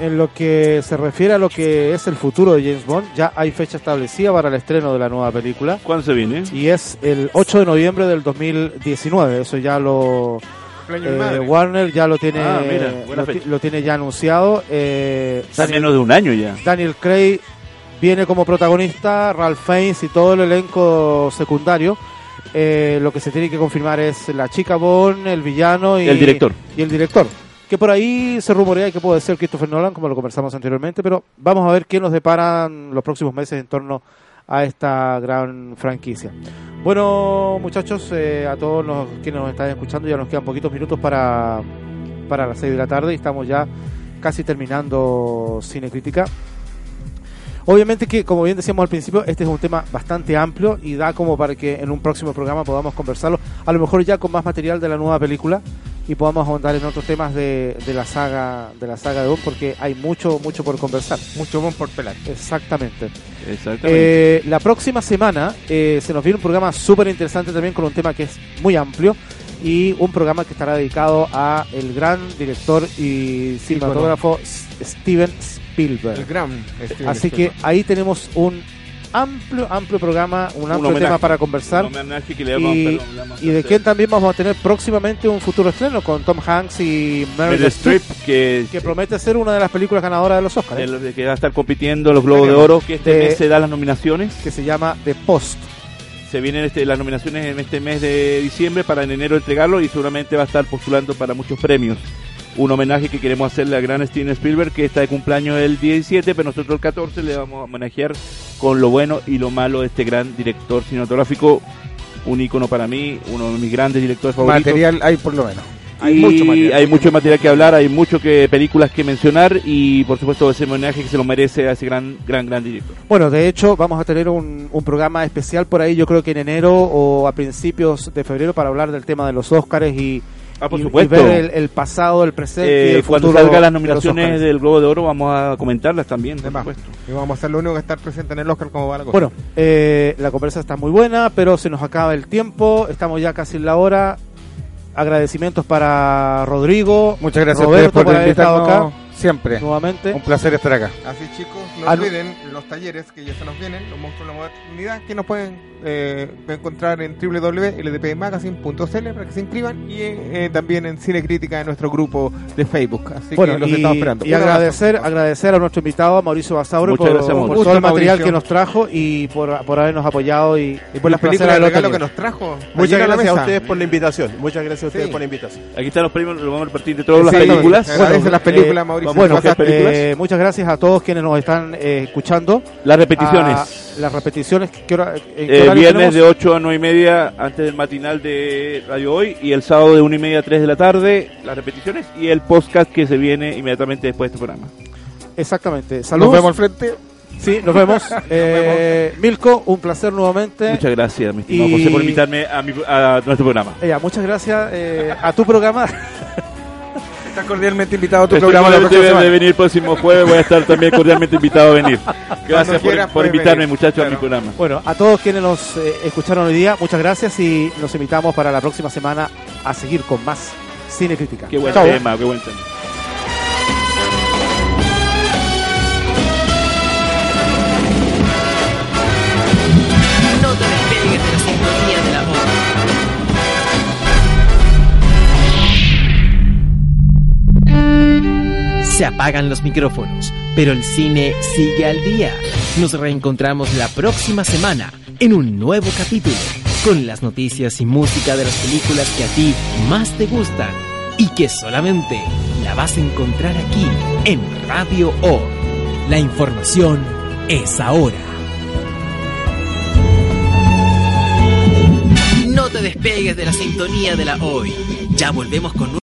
en lo que se refiere a lo que es el futuro de James Bond, ya hay fecha establecida para el estreno de la nueva película ¿Cuándo se viene? y es el 8 de noviembre del 2019. Eso ya lo eh. Warner ya lo tiene Ah, mira, lo, tiene ya anunciado. Eh, Está Daniel, menos de un año ya. Daniel Craig viene como protagonista, Ralph Fiennes y todo el elenco secundario. Eh, lo que se tiene que confirmar es la chica Bond, el villano y El director. y el director. Que por ahí se rumorea que puede ser Christopher Nolan, como lo conversamos anteriormente, pero vamos a ver qué nos deparan los próximos meses en torno a esta gran franquicia. Bueno, muchachos, eh, a todos los que nos están escuchando, ya nos quedan poquitos minutos para, para las 6 de la tarde y estamos ya casi terminando Cine Crítica. Obviamente que, como bien decíamos al principio, este es un tema bastante amplio y da como para que en un próximo programa podamos conversarlo, a lo mejor ya con más material de la nueva película y podamos ahondar en otros temas de, de la saga de la saga de Bond porque hay mucho mucho por conversar. Mucho Bond por pelar. Exactamente. Exactamente. Eh, la próxima semana eh, se nos viene un programa súper interesante también con un tema que es muy amplio y un programa que estará dedicado a el gran director y cinematógrafo S- Steven Spielberg. El gran Steven Así que Spielberg. ahí tenemos un amplio, amplio programa, un amplio tema para conversar. que le vamos- y, perdón, le vamos a y de quien también vamos a tener próximamente un futuro estreno con Tom Hanks y Meryl Streep, que, que promete ser una de las películas ganadoras de los Oscars. ¿eh? que va a estar compitiendo los Globos de Oro, que este De- mes se da las nominaciones. que se llama The Post. Se vienen este, las nominaciones en este mes de diciembre para en enero entregarlo y seguramente va a estar postulando para muchos premios. Un homenaje que queremos hacerle al gran Steven Spielberg que está de cumpleaños el 17, pero nosotros el 14 le vamos a homenajear con lo bueno y lo malo de este gran director cinematográfico, un ícono para mí, uno de mis grandes directores favoritos. Material hay por lo menos. Hay mucho material. Hay mucho material que hablar, hay mucho que películas que mencionar y por supuesto ese homenaje que se lo merece a ese gran, gran, gran director. Bueno, de hecho, vamos a tener un, un programa especial por ahí, yo creo que en enero o a principios de febrero, para hablar del tema de los Óscares y, Ah, por y- y supuesto. ver el, el pasado, el presente y Eh, el cuando futuro salgan las nominaciones del Globo de Oro vamos a comentarlas también, por Además, supuesto. y vamos a ser lo único que estar presente en el Oscar como va la cosa. Bueno, eh, la conversa está muy buena, pero se nos acaba el tiempo, estamos ya casi en la hora. Agradecimientos para Rodrigo, Muchas gracias a Roberto ustedes por por haber estado acá siempre. nuevamente. Un placer estar acá. Así chicos, no Ah, no. olviden los talleres que ya se nos vienen, los monstruos de la modernidad, que nos pueden eh, encontrar en www.ldpmagazine.cl para que se inscriban y eh, también en Cine Crítica en nuestro grupo de Facebook. Así Bueno, que los y, estamos esperando. y agradecer, agradecer a nuestro invitado, Mauricio Basauro, por, gracias, por Mauricio. todo el material Mauricio. que nos trajo y por, por habernos apoyado y, Y por las películas de tenido. que nos trajo. Muchas ayer a la gracias a ustedes por la invitación. Muchas gracias a ustedes Sí. por la invitación. Aquí están los premios, los vamos a repartir de todas las películas. Agradece las películas, eh, Mauricio. Bueno, ¿Cuántas películas? eh, muchas gracias a todos quienes nos están eh, Las repeticiones. A- las repeticiones, ¿qué hora- en qué Eh, viernes tenemos? de 8 a 9 y media antes del matinal de Radio Hoy y el sábado de 1 y media a 3 de la tarde las repeticiones y el podcast que se viene inmediatamente después de este programa. Exactamente. Saludos. Nos vemos al frente. Sí, nos vemos. Eh, Milko, un placer nuevamente. Muchas gracias, mi estimado y- José, por invitarme a, mi- a nuestro programa. Ya, muchas gracias eh, a tu programa. Estás cordialmente invitado a tu Estoy programa la próxima de, venir el próximo jueves, voy a estar también cordialmente invitado a venir. Gracias por, quieras, por puedes invitarme, venir. muchachos, a mi Claro. programa. Bueno, a todos quienes nos eh, escucharon hoy día, muchas gracias y los invitamos para la próxima semana a seguir con más Cine Crítica. Qué buen Chao. tema, qué buen tema. Se apagan los micrófonos, pero el cine sigue al día. Nos reencontramos la próxima semana en un nuevo capítulo con las noticias y música de las películas que a ti más te gustan y que solamente la vas a encontrar aquí en Radio O. La información es ahora. No te despegues de la sintonía de la hoy. Ya volvemos con